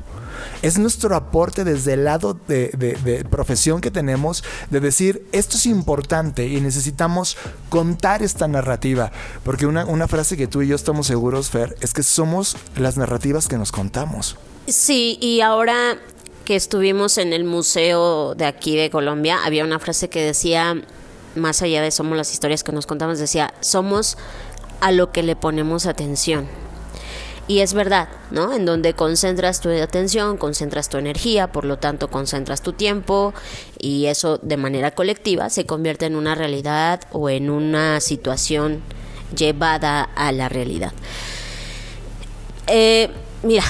Es nuestro aporte desde el lado de, profesión que tenemos de decir, esto es importante y necesitamos contar esta narrativa. Porque una, una frase que tú y yo estamos seguros, Fer, es que somos las narrativas que nos contamos. Sí, y ahora que estuvimos en el museo de aquí de Colombia, había una frase que decía, más allá de somos las historias que nos contamos, decía, somos a lo que le ponemos atención. Y es verdad, ¿no? En donde concentras tu atención, concentras tu energía, por lo tanto concentras tu tiempo y eso de manera colectiva se convierte en una realidad o en una situación llevada a la realidad. Eh, mira,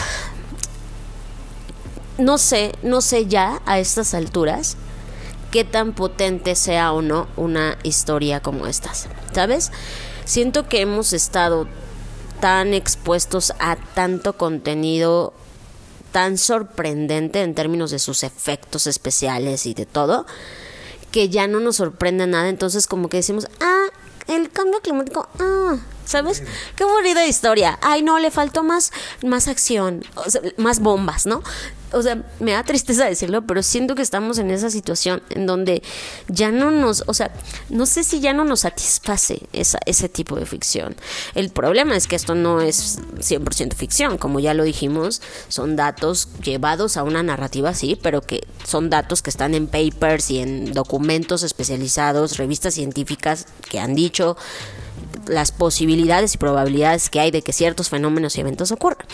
no sé, no sé ya a estas alturas qué tan potente sea o no una historia como estas, ¿sabes? Siento que hemos estado tan expuestos a tanto contenido tan sorprendente en términos de sus efectos especiales y de todo, que ya no nos sorprende nada, entonces como que decimos, ah, el cambio climático, ah, ¿sabes? Qué bonita historia. Ay, no, le faltó más, más acción, más bombas, ¿no? O sea, me da tristeza decirlo, pero siento que estamos en esa situación en donde ya no nos, o sea, no sé si ya no nos satisface esa, ese tipo de ficción. El problema es que esto no es 100% ficción, como ya lo dijimos, son datos llevados a una narrativa, sí, pero que son datos que están en papers y en documentos especializados, revistas científicas que han dicho las posibilidades y probabilidades que hay de que ciertos fenómenos y eventos ocurran.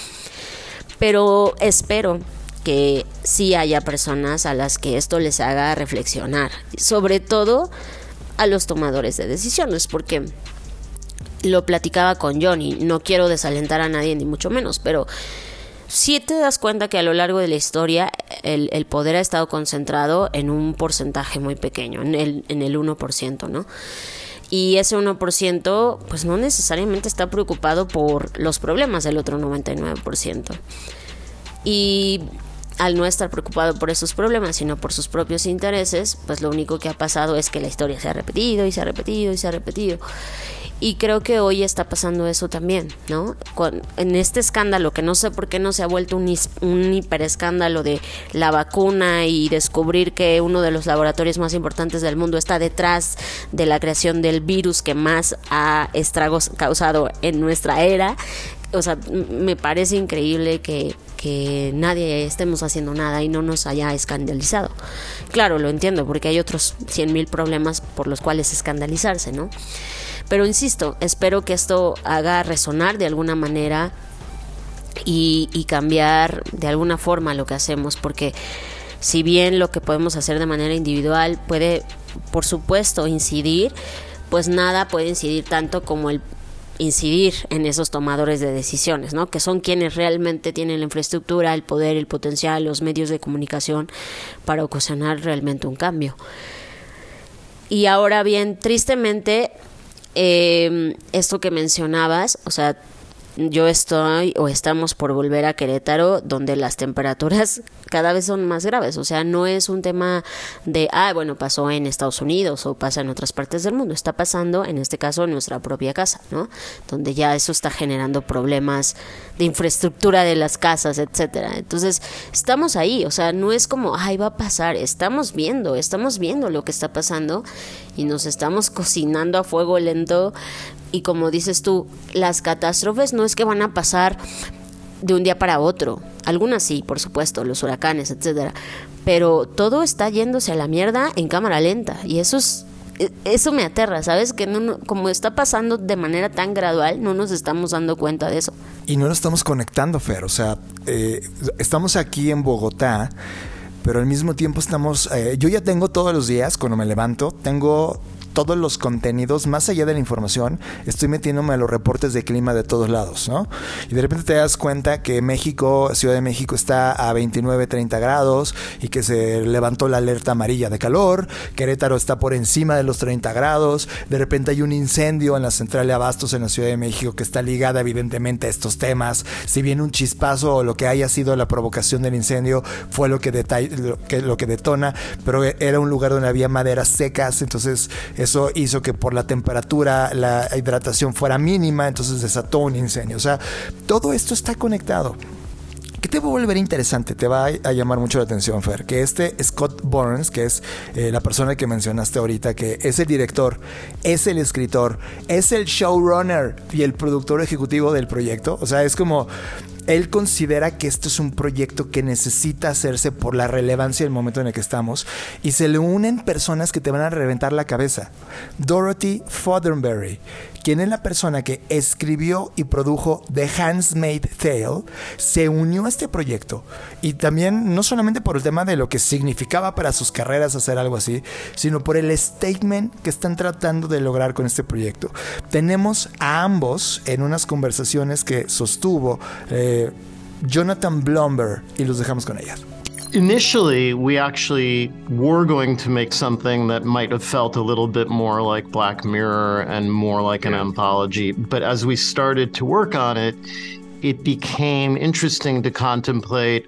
Pero espero que sí haya personas a las que esto les haga reflexionar, sobre todo a los tomadores de decisiones, porque lo platicaba con Johnny, no quiero desalentar a nadie ni mucho menos, pero si te das cuenta que a lo largo de la historia el, poder ha estado concentrado en un porcentaje muy pequeño, en el, en el 1%, ¿no? Y ese 1% pues no necesariamente está preocupado por los problemas del otro 99%. Y al no estar preocupado por esos problemas, sino por sus propios intereses, pues lo único que ha pasado es que la historia se ha repetido y se ha repetido y se ha repetido. Y creo que hoy está pasando eso también, ¿no? en este escándalo, que no sé por qué no se ha vuelto un, un hiperescándalo de la vacuna y descubrir que uno de los laboratorios más importantes del mundo está detrás de la creación del virus que más ha estragos causado en nuestra era. O sea, me parece increíble que, que nadie estemos haciendo nada y no nos haya escandalizado. Claro, lo entiendo, porque hay otros 100.000 problemas por los cuales escandalizarse, ¿no? Pero insisto, espero que esto haga resonar de alguna manera y, cambiar de alguna forma lo que hacemos, porque si bien lo que podemos hacer de manera individual puede, por supuesto, incidir, pues nada puede incidir tanto como el incidir en esos tomadores de decisiones, ¿no? Que son quienes realmente tienen la infraestructura, el poder, el potencial, los medios de comunicación para ocasionar realmente un cambio. Y ahora bien, tristemente eh, esto que mencionabas, o sea, yo estoy o estamos por volver a Querétaro, donde las temperaturas cada vez son más graves. O sea, no es un tema de, ah, bueno, pasó en Estados Unidos o pasa en otras partes del mundo. Está pasando, en este caso, en nuestra propia casa, ¿no? Donde ya eso está generando problemas de infraestructura de las casas, etcétera. Entonces, estamos ahí. O sea, no es como, ay, va a pasar. Estamos viendo, estamos viendo lo que está pasando y nos estamos cocinando a fuego lento y como dices tú, las catástrofes no es que van a pasar de un día para otro. Algunas sí, por supuesto, los huracanes, etcétera. Pero todo está yéndose a la mierda en cámara lenta. Y eso es. E, eso me aterra, ¿sabes? Que no, como está pasando de manera tan gradual, no nos estamos dando cuenta de eso. Y no nos estamos conectando, Fer. O sea, eh, estamos aquí en Bogotá, pero al mismo tiempo estamos. Eh, yo ya tengo todos los días, cuando me levanto, tengo todos los contenidos, más allá de la información, estoy metiéndome a los reportes de clima de todos lados, ¿no? Y de repente te das cuenta que México, Ciudad de México está a 29, 30 grados y que se levantó la alerta amarilla de calor, Querétaro está por encima de los 30 grados, de repente hay un incendio en la central de abastos en la Ciudad de México que está ligada evidentemente a estos temas, si bien un chispazo o lo que haya sido la provocación del incendio fue lo que, lo que, lo que detona, pero era un lugar donde había maderas secas, entonces eso hizo que por la temperatura la hidratación fuera mínima, entonces desató un incendio. O sea, todo esto está conectado. ¿Qué te va a volver interesante? Te va a llamar mucho la atención, Fer. Que este Scott Burns, que es eh, la persona que mencionaste ahorita, que es el director, es el escritor, es el showrunner y el productor ejecutivo del proyecto. O sea, es como él considera que esto es un proyecto que necesita hacerse por la relevancia del momento en el que estamos y se le unen personas que te van a reventar la cabeza. Dorothy Foddenberry, quien es la persona que escribió y produjo The Handmaid's Tale, se unió a este proyecto. Y también no solamente por el tema de lo que significaba para sus carreras hacer algo así, sino por el statement que están tratando de lograr con este proyecto. Tenemos a ambos en unas conversaciones que sostuvo eh, Jonathan Blumber y los dejamos con ellas. Initially, we actually were going to make something that might have felt a little bit more like Black Mirror and more like an anthology. But as we started to work on it, it became interesting to contemplate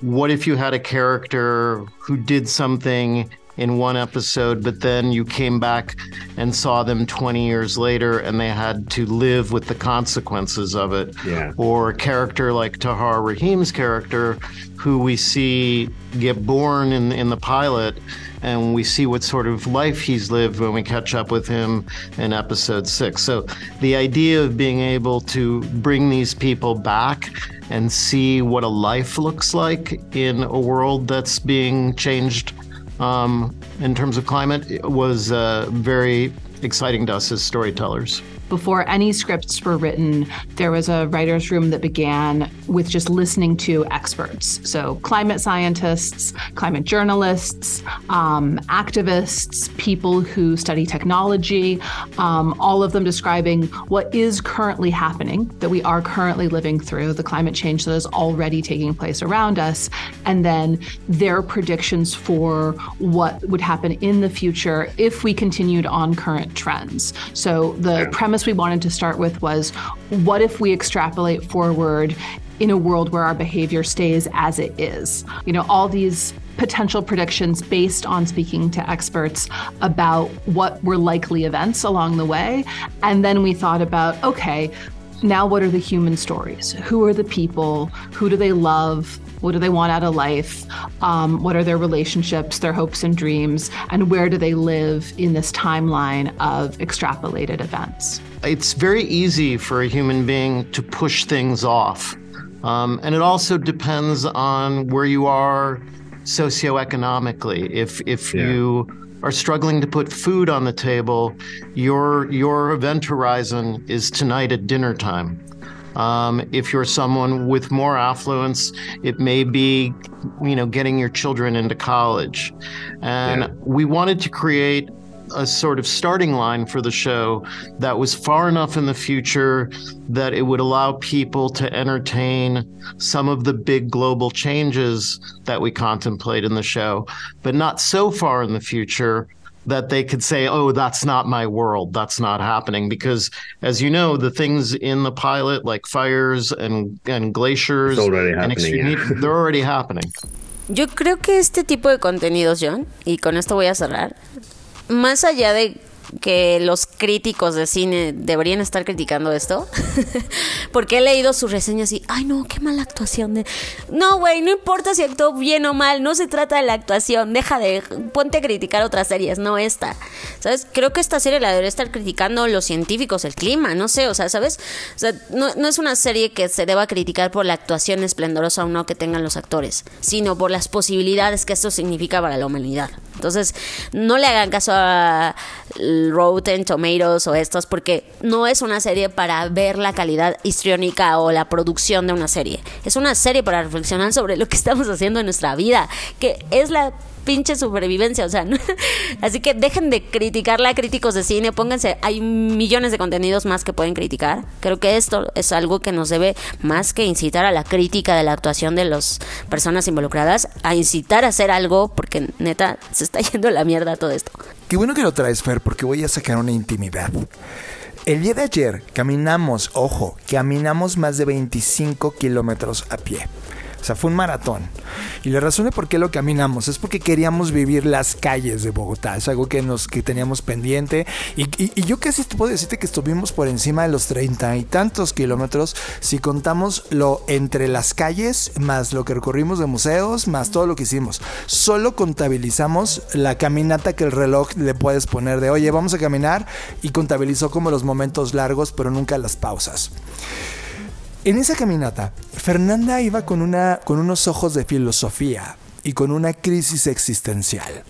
what if you had a character who did something in one episode, but then you came back and saw them 20 years later and they had to live with the consequences of it. Yeah. Or a character like Tahar Rahim's character, who we see get born in, in the pilot and we see what sort of life he's lived when we catch up with him in episode six. So the idea of being able to bring these people back and see what a life looks like in a world that's being changed um, in terms of climate it was uh, very exciting to us as storytellers. Before any scripts were written, there was a writer's room that began with just listening to experts. So, climate scientists, climate journalists, um, activists, people who study technology, um, all of them describing what is currently happening, that we are currently living through, the climate change that is already taking place around us, and then their predictions for what would happen in the future if we continued on current trends. So, the premise we wanted to start with was what if we extrapolate forward in a world where our behavior stays as it is? You know, all these potential predictions based on speaking to experts about what were likely events along the way. And then we thought about okay, now what are the human stories? Who are the people? Who do they love? What do they want out of life? Um, what are their relationships, their hopes and dreams? And where do they live in this timeline of extrapolated events? It's very easy for a human being to push things off. Um, and it also depends on where you are socioeconomically. If, if Yeah. you are struggling to put food on the table, your, your event horizon is tonight at dinner time. Um, if you're someone with more affluence, it may be, you know, getting your children into college. And Yeah. we wanted to create a sort of starting line for the show that was far enough in the future that it would allow people to entertain some of the big global changes that we contemplate in the show, but not so far in the future that they could say, oh, that's not my world. That's not happening. Because as you know, the things in the pilot, like fires and, and glaciers It's already and happening, extreme they're already happening. Yo creo que este tipo de contenidos, John, y con esto voy a cerrar, más allá de que los críticos de cine deberían estar criticando esto, porque he leído sus reseñas y, ay no, qué mala actuación de... No, güey, no importa si actuó bien o mal, no se trata de la actuación, deja de... Ponte a criticar otras series, no esta. ¿Sabes? Creo que esta serie la debería estar criticando los científicos, el clima, no sé, o sea, ¿sabes? O sea, no, no es una serie que se deba criticar por la actuación esplendorosa o no que tengan los actores, sino por las posibilidades que esto significa para la humanidad. Entonces, no le hagan caso a Rotten Tomatoes o estos, porque no es una serie para ver la calidad histriónica o la producción de una serie. Es una serie para reflexionar sobre lo que estamos haciendo en nuestra vida, que es la pinche supervivencia, o sea, ¿no? así que dejen de criticarla, críticos de cine, pónganse, hay millones de contenidos más que pueden criticar. Creo que esto es algo que nos debe más que incitar a la crítica de la actuación de las personas involucradas, a incitar a hacer algo, porque neta se está yendo a la mierda todo esto. Qué bueno que lo traes, Fer, porque voy a sacar una intimidad. El día de ayer caminamos, ojo, caminamos más de 25 kilómetros a pie. O sea, fue un maratón. Y la razón de por qué lo caminamos es porque queríamos vivir las calles de Bogotá. Es algo que, nos, que teníamos pendiente. Y, y- y yo casi puedo decirte que estuvimos por encima de los treinta y tantos kilómetros si contamos lo entre las calles, más lo que recorrimos de museos, más todo lo que hicimos. Solo contabilizamos la caminata que el reloj le puedes poner de, oye, vamos a caminar. Y contabilizó como los momentos largos, pero nunca las pausas. En esa caminata, Fernanda iba con, unos ojos de filosofía y con una crisis existencial.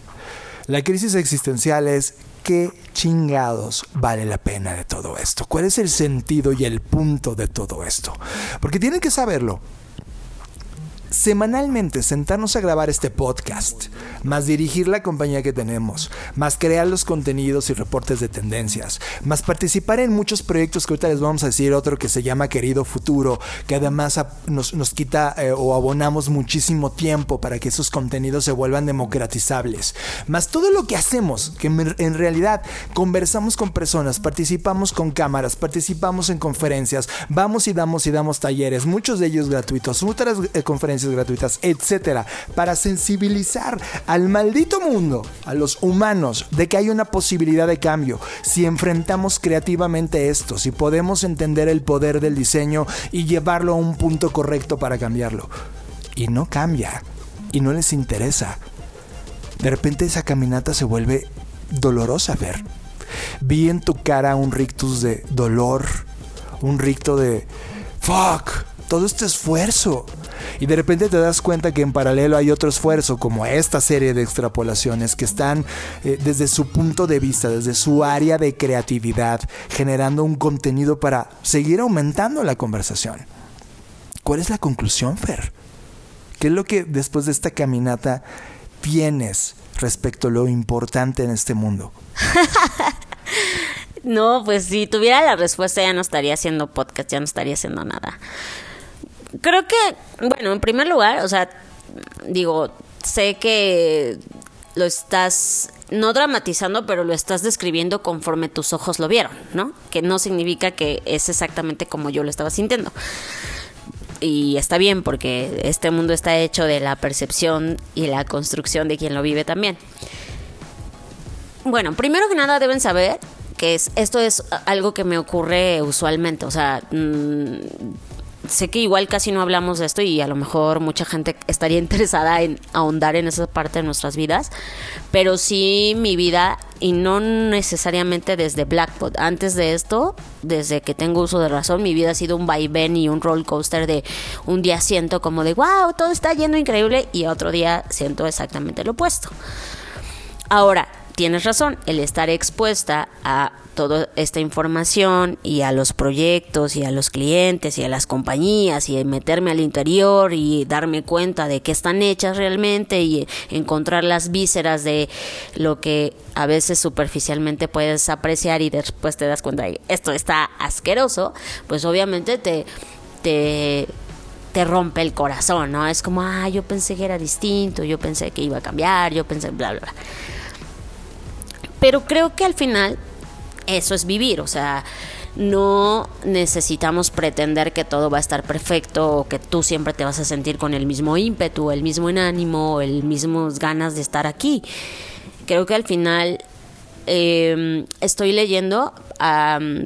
La crisis existencial es qué chingados vale la pena de todo esto. ¿Cuál es el sentido y el punto de todo esto? Porque tienen que saberlo semanalmente sentarnos a grabar este podcast, más dirigir la compañía que tenemos, más crear los contenidos y reportes de tendencias, más participar en muchos proyectos que ahorita les vamos a decir, otro que se llama Querido Futuro, que además nos, quita eh, o abonamos muchísimo tiempo para que esos contenidos se vuelvan democratizables, más todo lo que hacemos, que en realidad conversamos con personas, participamos con cámaras, participamos en conferencias, vamos y damos y damos talleres, muchos de ellos gratuitos, otras eh, conferencias gratuitas, etcétera, para sensibilizar al maldito mundo, a los humanos, de que hay una posibilidad de cambio. Si enfrentamos creativamente esto, si podemos entender el poder del diseño y llevarlo a un punto correcto para cambiarlo. Y no cambia, y no les interesa. De repente esa caminata se vuelve dolorosa ver. Vi en tu cara un rictus de dolor, un ricto de fuck, todo este esfuerzo y de repente te das cuenta que en paralelo hay otro esfuerzo como esta serie de extrapolaciones que están eh, desde su punto de vista, desde su área de creatividad, generando un contenido para seguir aumentando la conversación. ¿Cuál es la conclusión, Fer? ¿Qué es lo que después de esta caminata tienes respecto a lo importante en este mundo? no, pues si tuviera la respuesta ya no estaría haciendo podcast, ya no estaría haciendo nada creo que, bueno, en primer lugar, o sea, digo, sé que lo estás no dramatizando, pero lo estás describiendo conforme tus ojos lo vieron, ¿no? Que no significa que es exactamente como yo lo estaba sintiendo. Y está bien porque este mundo está hecho de la percepción y la construcción de quien lo vive también. Bueno, primero que nada deben saber que es, esto es algo que me ocurre usualmente, o sea, mm, sé que igual casi no hablamos de esto y a lo mejor mucha gente estaría interesada en ahondar en esa parte de nuestras vidas, pero sí mi vida y no necesariamente desde Blackpot. Antes de esto, desde que tengo uso de razón, mi vida ha sido un vaivén y un roller coaster de un día siento como de wow, todo está yendo increíble y otro día siento exactamente lo opuesto. Ahora, tienes razón, el estar expuesta a toda esta información y a los proyectos y a los clientes y a las compañías y meterme al interior y darme cuenta de qué están hechas realmente y encontrar las vísceras de lo que a veces superficialmente puedes apreciar y después te das cuenta de esto está asqueroso, pues obviamente te, te te rompe el corazón, ¿no? Es como, ah, yo pensé que era distinto, yo pensé que iba a cambiar, yo pensé, bla, bla, bla. Pero creo que al final eso es vivir, o sea, no necesitamos pretender que todo va a estar perfecto o que tú siempre te vas a sentir con el mismo ímpetu, el mismo ánimo, el mismo ganas de estar aquí. Creo que al final em, estoy leyendo,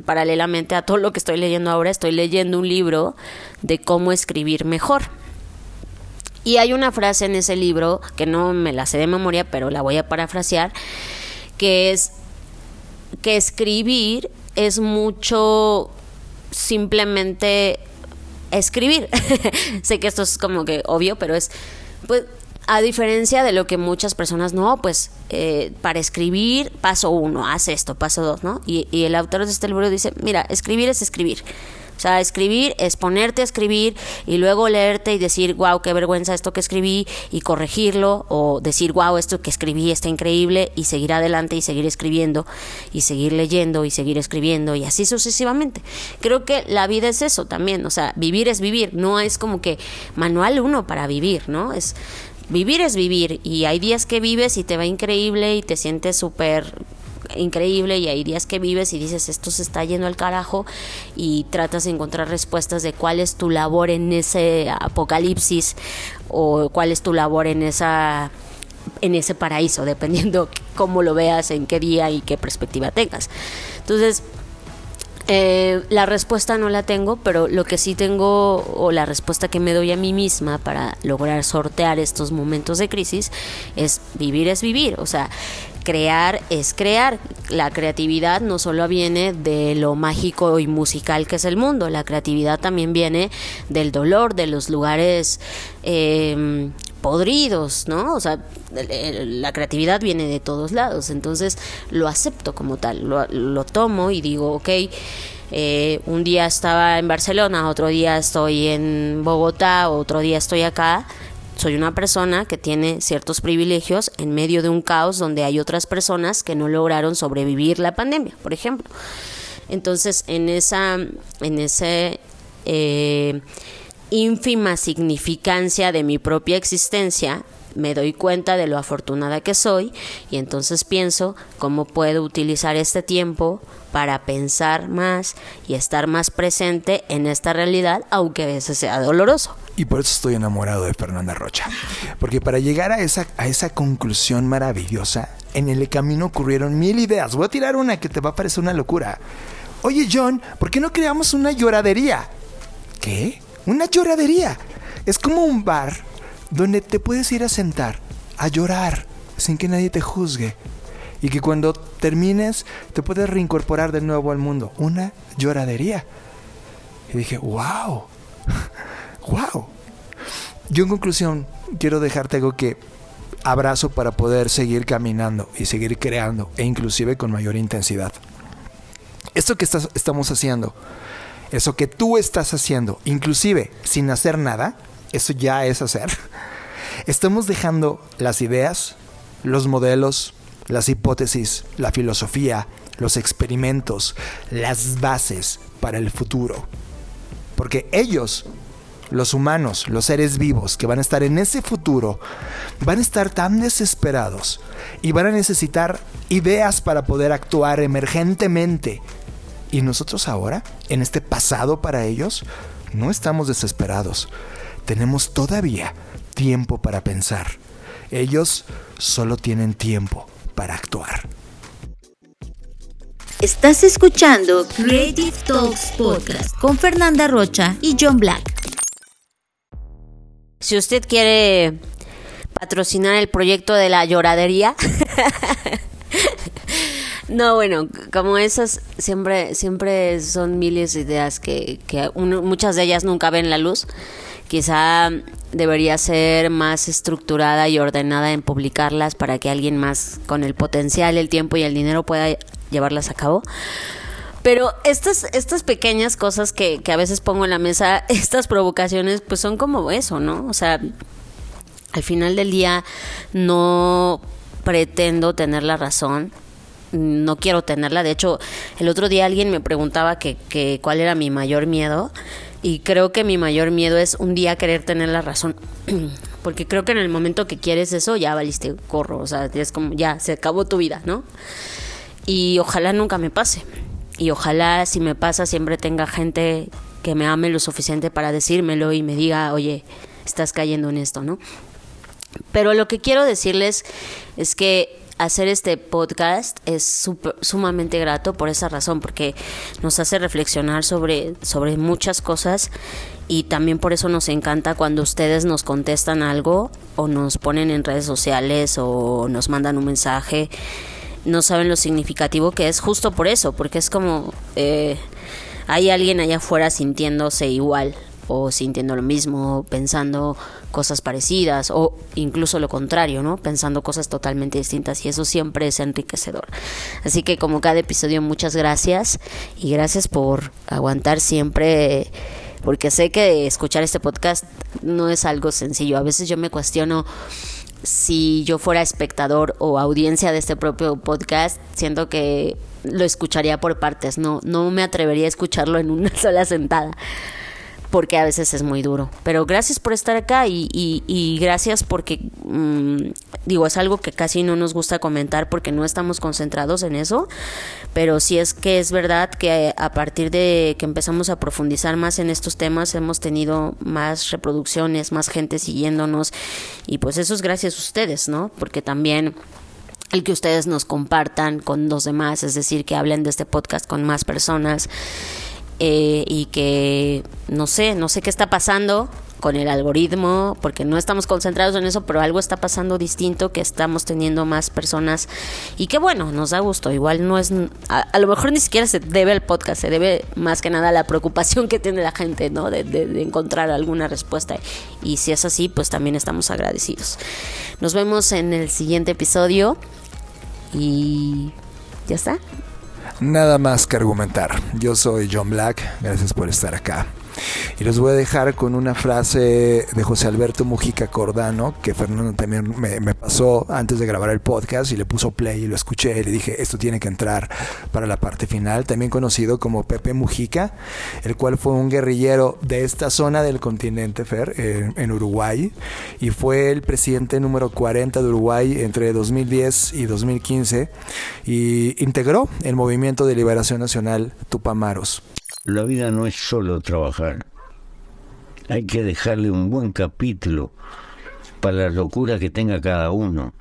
paralelamente a todo lo que estoy leyendo ahora, estoy leyendo un libro de cómo escribir mejor. Y hay una frase en ese libro que no me la sé de memoria, pero la voy a parafrasear, que es que escribir es mucho simplemente escribir. sé que esto es como que obvio, pero es, pues, a diferencia de lo que muchas personas, no, pues, eh, para escribir, paso uno, haz esto, paso dos, ¿no? Y, y el autor de este libro dice, mira, escribir es escribir. O sea, escribir es ponerte a escribir y luego leerte y decir, wow, qué vergüenza esto que escribí y corregirlo o decir, wow, esto que escribí está increíble y seguir adelante y seguir escribiendo y seguir leyendo y seguir escribiendo y así sucesivamente. Creo que la vida es eso también, o sea, vivir es vivir, no es como que manual uno para vivir, ¿no? Es vivir es vivir y hay días que vives y te va increíble y te sientes súper increíble y hay días que vives y dices esto se está yendo al carajo y tratas de encontrar respuestas de cuál es tu labor en ese apocalipsis o cuál es tu labor en esa en ese paraíso, dependiendo cómo lo veas, en qué día y qué perspectiva tengas. Entonces, eh, la respuesta no la tengo, pero lo que sí tengo, o la respuesta que me doy a mí misma para lograr sortear estos momentos de crisis, es vivir es vivir. O sea, crear es crear. La creatividad no solo viene de lo mágico y musical que es el mundo, la creatividad también viene del dolor, de los lugares em, podridos, ¿no? O sea, la creatividad viene de todos lados, entonces lo acepto como tal, lo, tomo y digo, ok, eh, un día estaba en Barcelona, otro día estoy en Bogotá, otro día estoy acá, soy una persona que tiene ciertos privilegios en medio de un caos donde hay otras personas que no lograron sobrevivir la pandemia, por ejemplo. Entonces, en esa, en ese eh, ínfima significancia de mi propia existencia, me doy cuenta de lo afortunada que soy y entonces pienso cómo puedo utilizar este tiempo para pensar más y estar más presente en esta realidad, aunque a veces sea doloroso. Y por eso estoy enamorado de Fernanda Rocha. Porque para llegar a esa, a esa conclusión maravillosa, en el camino ocurrieron mil ideas. Voy a tirar una que te va a parecer una locura. Oye John, ¿por qué no creamos una lloradería? ¿Qué? Una lloradería. Es como un bar donde te puedes ir a sentar, a llorar, sin que nadie te juzgue y que cuando termines te puedes reincorporar de nuevo al mundo. Una lloradería. Y dije, wow, wow. Yo en conclusión quiero dejarte algo que abrazo para poder seguir caminando y seguir creando e inclusive con mayor intensidad. Esto que estamos haciendo, eso que tú estás haciendo, inclusive sin hacer nada, eso ya es hacer. Estamos dejando las ideas, los modelos, las hipótesis, la filosofía, los experimentos, las bases para el futuro. Porque ellos, los humanos, los seres vivos que van a estar en ese futuro, van a estar tan desesperados y van a necesitar ideas para poder actuar emergentemente. Y nosotros ahora, en este pasado para ellos, no estamos desesperados. Tenemos todavía tiempo para pensar. Ellos solo tienen tiempo para actuar. Estás escuchando Creative Talks Podcast con Fernanda Rocha y John Black. Si usted quiere patrocinar el proyecto de la lloradería, No, bueno, como esas siempre, siempre son miles de ideas que, que muchas de ellas nunca ven la luz. Quizá debería ser más estructurada y ordenada en publicarlas para que alguien más con el potencial, el tiempo y el dinero pueda llevarlas a cabo. Pero estas, estas pequeñas cosas que, que a veces pongo en la mesa, estas provocaciones, pues son como eso, ¿no? O sea, al final del día no pretendo tener la razón, no quiero tenerla. De hecho, el otro día alguien me preguntaba que, que cuál era mi mayor miedo y creo que mi mayor miedo es un día querer tener la razón. Porque creo que en el momento que quieres eso, ya valiste corro. O sea, es como, ya, se acabó tu vida, ¿no? Y ojalá nunca me pase. Y ojalá si me pasa siempre tenga gente que me ame lo suficiente para decírmelo y me diga, oye, estás cayendo en esto, ¿no? Pero lo que quiero decirles es que hacer este podcast es sumamente grato por esa razón, porque nos hace reflexionar sobre, sobre muchas cosas y también por eso nos encanta cuando ustedes nos contestan algo o nos ponen en redes sociales o nos mandan un mensaje. No saben lo significativo que es justo por eso, porque es como eh, hay alguien allá afuera sintiéndose igual o sintiendo lo mismo, pensando cosas parecidas o incluso lo contrario, ¿no? Pensando cosas totalmente distintas y eso siempre es enriquecedor. Así que como cada episodio, muchas gracias y gracias por aguantar siempre porque sé que escuchar este podcast no es algo sencillo. A veces yo me cuestiono si yo fuera espectador o audiencia de este propio podcast, siento que lo escucharía por partes, no, no me atrevería a escucharlo en una sola sentada porque a veces es muy duro. Pero gracias por estar acá y, y, gracias porque, mm, digo, es algo que casi no nos gusta comentar porque no estamos concentrados en eso, pero sí es que es verdad que a partir de que empezamos a profundizar más en estos temas hemos tenido más reproducciones, más gente siguiéndonos y pues eso es gracias a ustedes, ¿no? Porque también el que ustedes nos compartan con los demás, es decir, que hablen de este podcast con más personas eh, y que no sé, no sé qué está pasando, con el algoritmo, porque no estamos concentrados en eso, pero algo está pasando distinto, que estamos teniendo más personas y que bueno, nos da gusto. Igual no es, a, lo mejor ni siquiera se debe al podcast, se debe más que nada a la preocupación que tiene la gente, ¿no? De, de encontrar alguna respuesta. Y si es así, pues también estamos agradecidos. Nos vemos en el siguiente episodio y ya está. Nada más que argumentar. Yo soy John Black, gracias por estar acá. Y los voy a dejar con una frase de José Alberto Mujica Cordano, que Fernando también me, pasó antes de grabar el podcast y le puso play y lo escuché y le dije, esto tiene que entrar para la parte final, también conocido como Pepe Mujica, el cual fue un guerrillero de esta zona del continente, Fer, en Uruguay, y fue el presidente número 40 de Uruguay entre 2010 y 2015, y integró el movimiento de liberación nacional Tupamaros. La vida no es solo trabajar. Hay que dejarle un buen capítulo para la locura que tenga cada uno.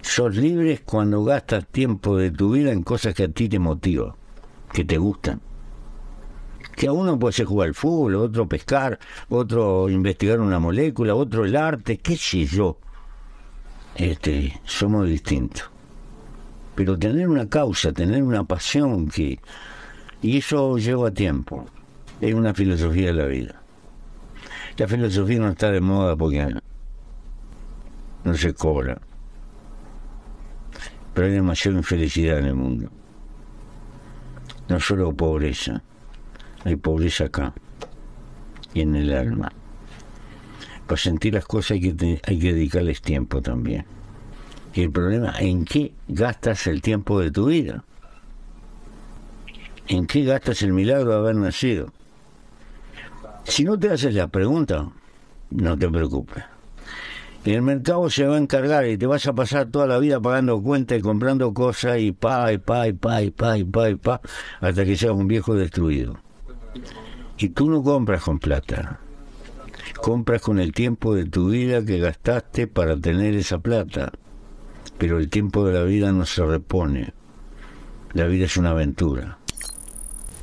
Sos libre cuando gastas tiempo de tu vida en cosas que a ti te motivan, que te gustan. Que a uno puede ser jugar al fútbol, otro pescar, otro investigar una molécula, otro el arte, qué sé yo. Este, somos distintos. Pero tener una causa, tener una pasión que y eso lleva tiempo. Es una filosofía de la vida. La filosofía no está de moda porque no se cobra. Pero hay demasiada infelicidad en el mundo. No solo pobreza, hay pobreza acá y en el alma. Para sentir las cosas hay que, hay que dedicarles tiempo también. Y el problema, ¿en qué gastas el tiempo de tu vida? ¿En qué gastas el milagro de haber nacido? Si no te haces la pregunta, no te preocupes. El mercado se va a encargar y te vas a pasar toda la vida pagando cuentas y comprando cosas y pa, y pa, y pa, y pa, y pa, y pa, hasta que seas un viejo destruido. Y tú no compras con plata. Compras con el tiempo de tu vida que gastaste para tener esa plata. Pero el tiempo de la vida no se repone. La vida es una aventura.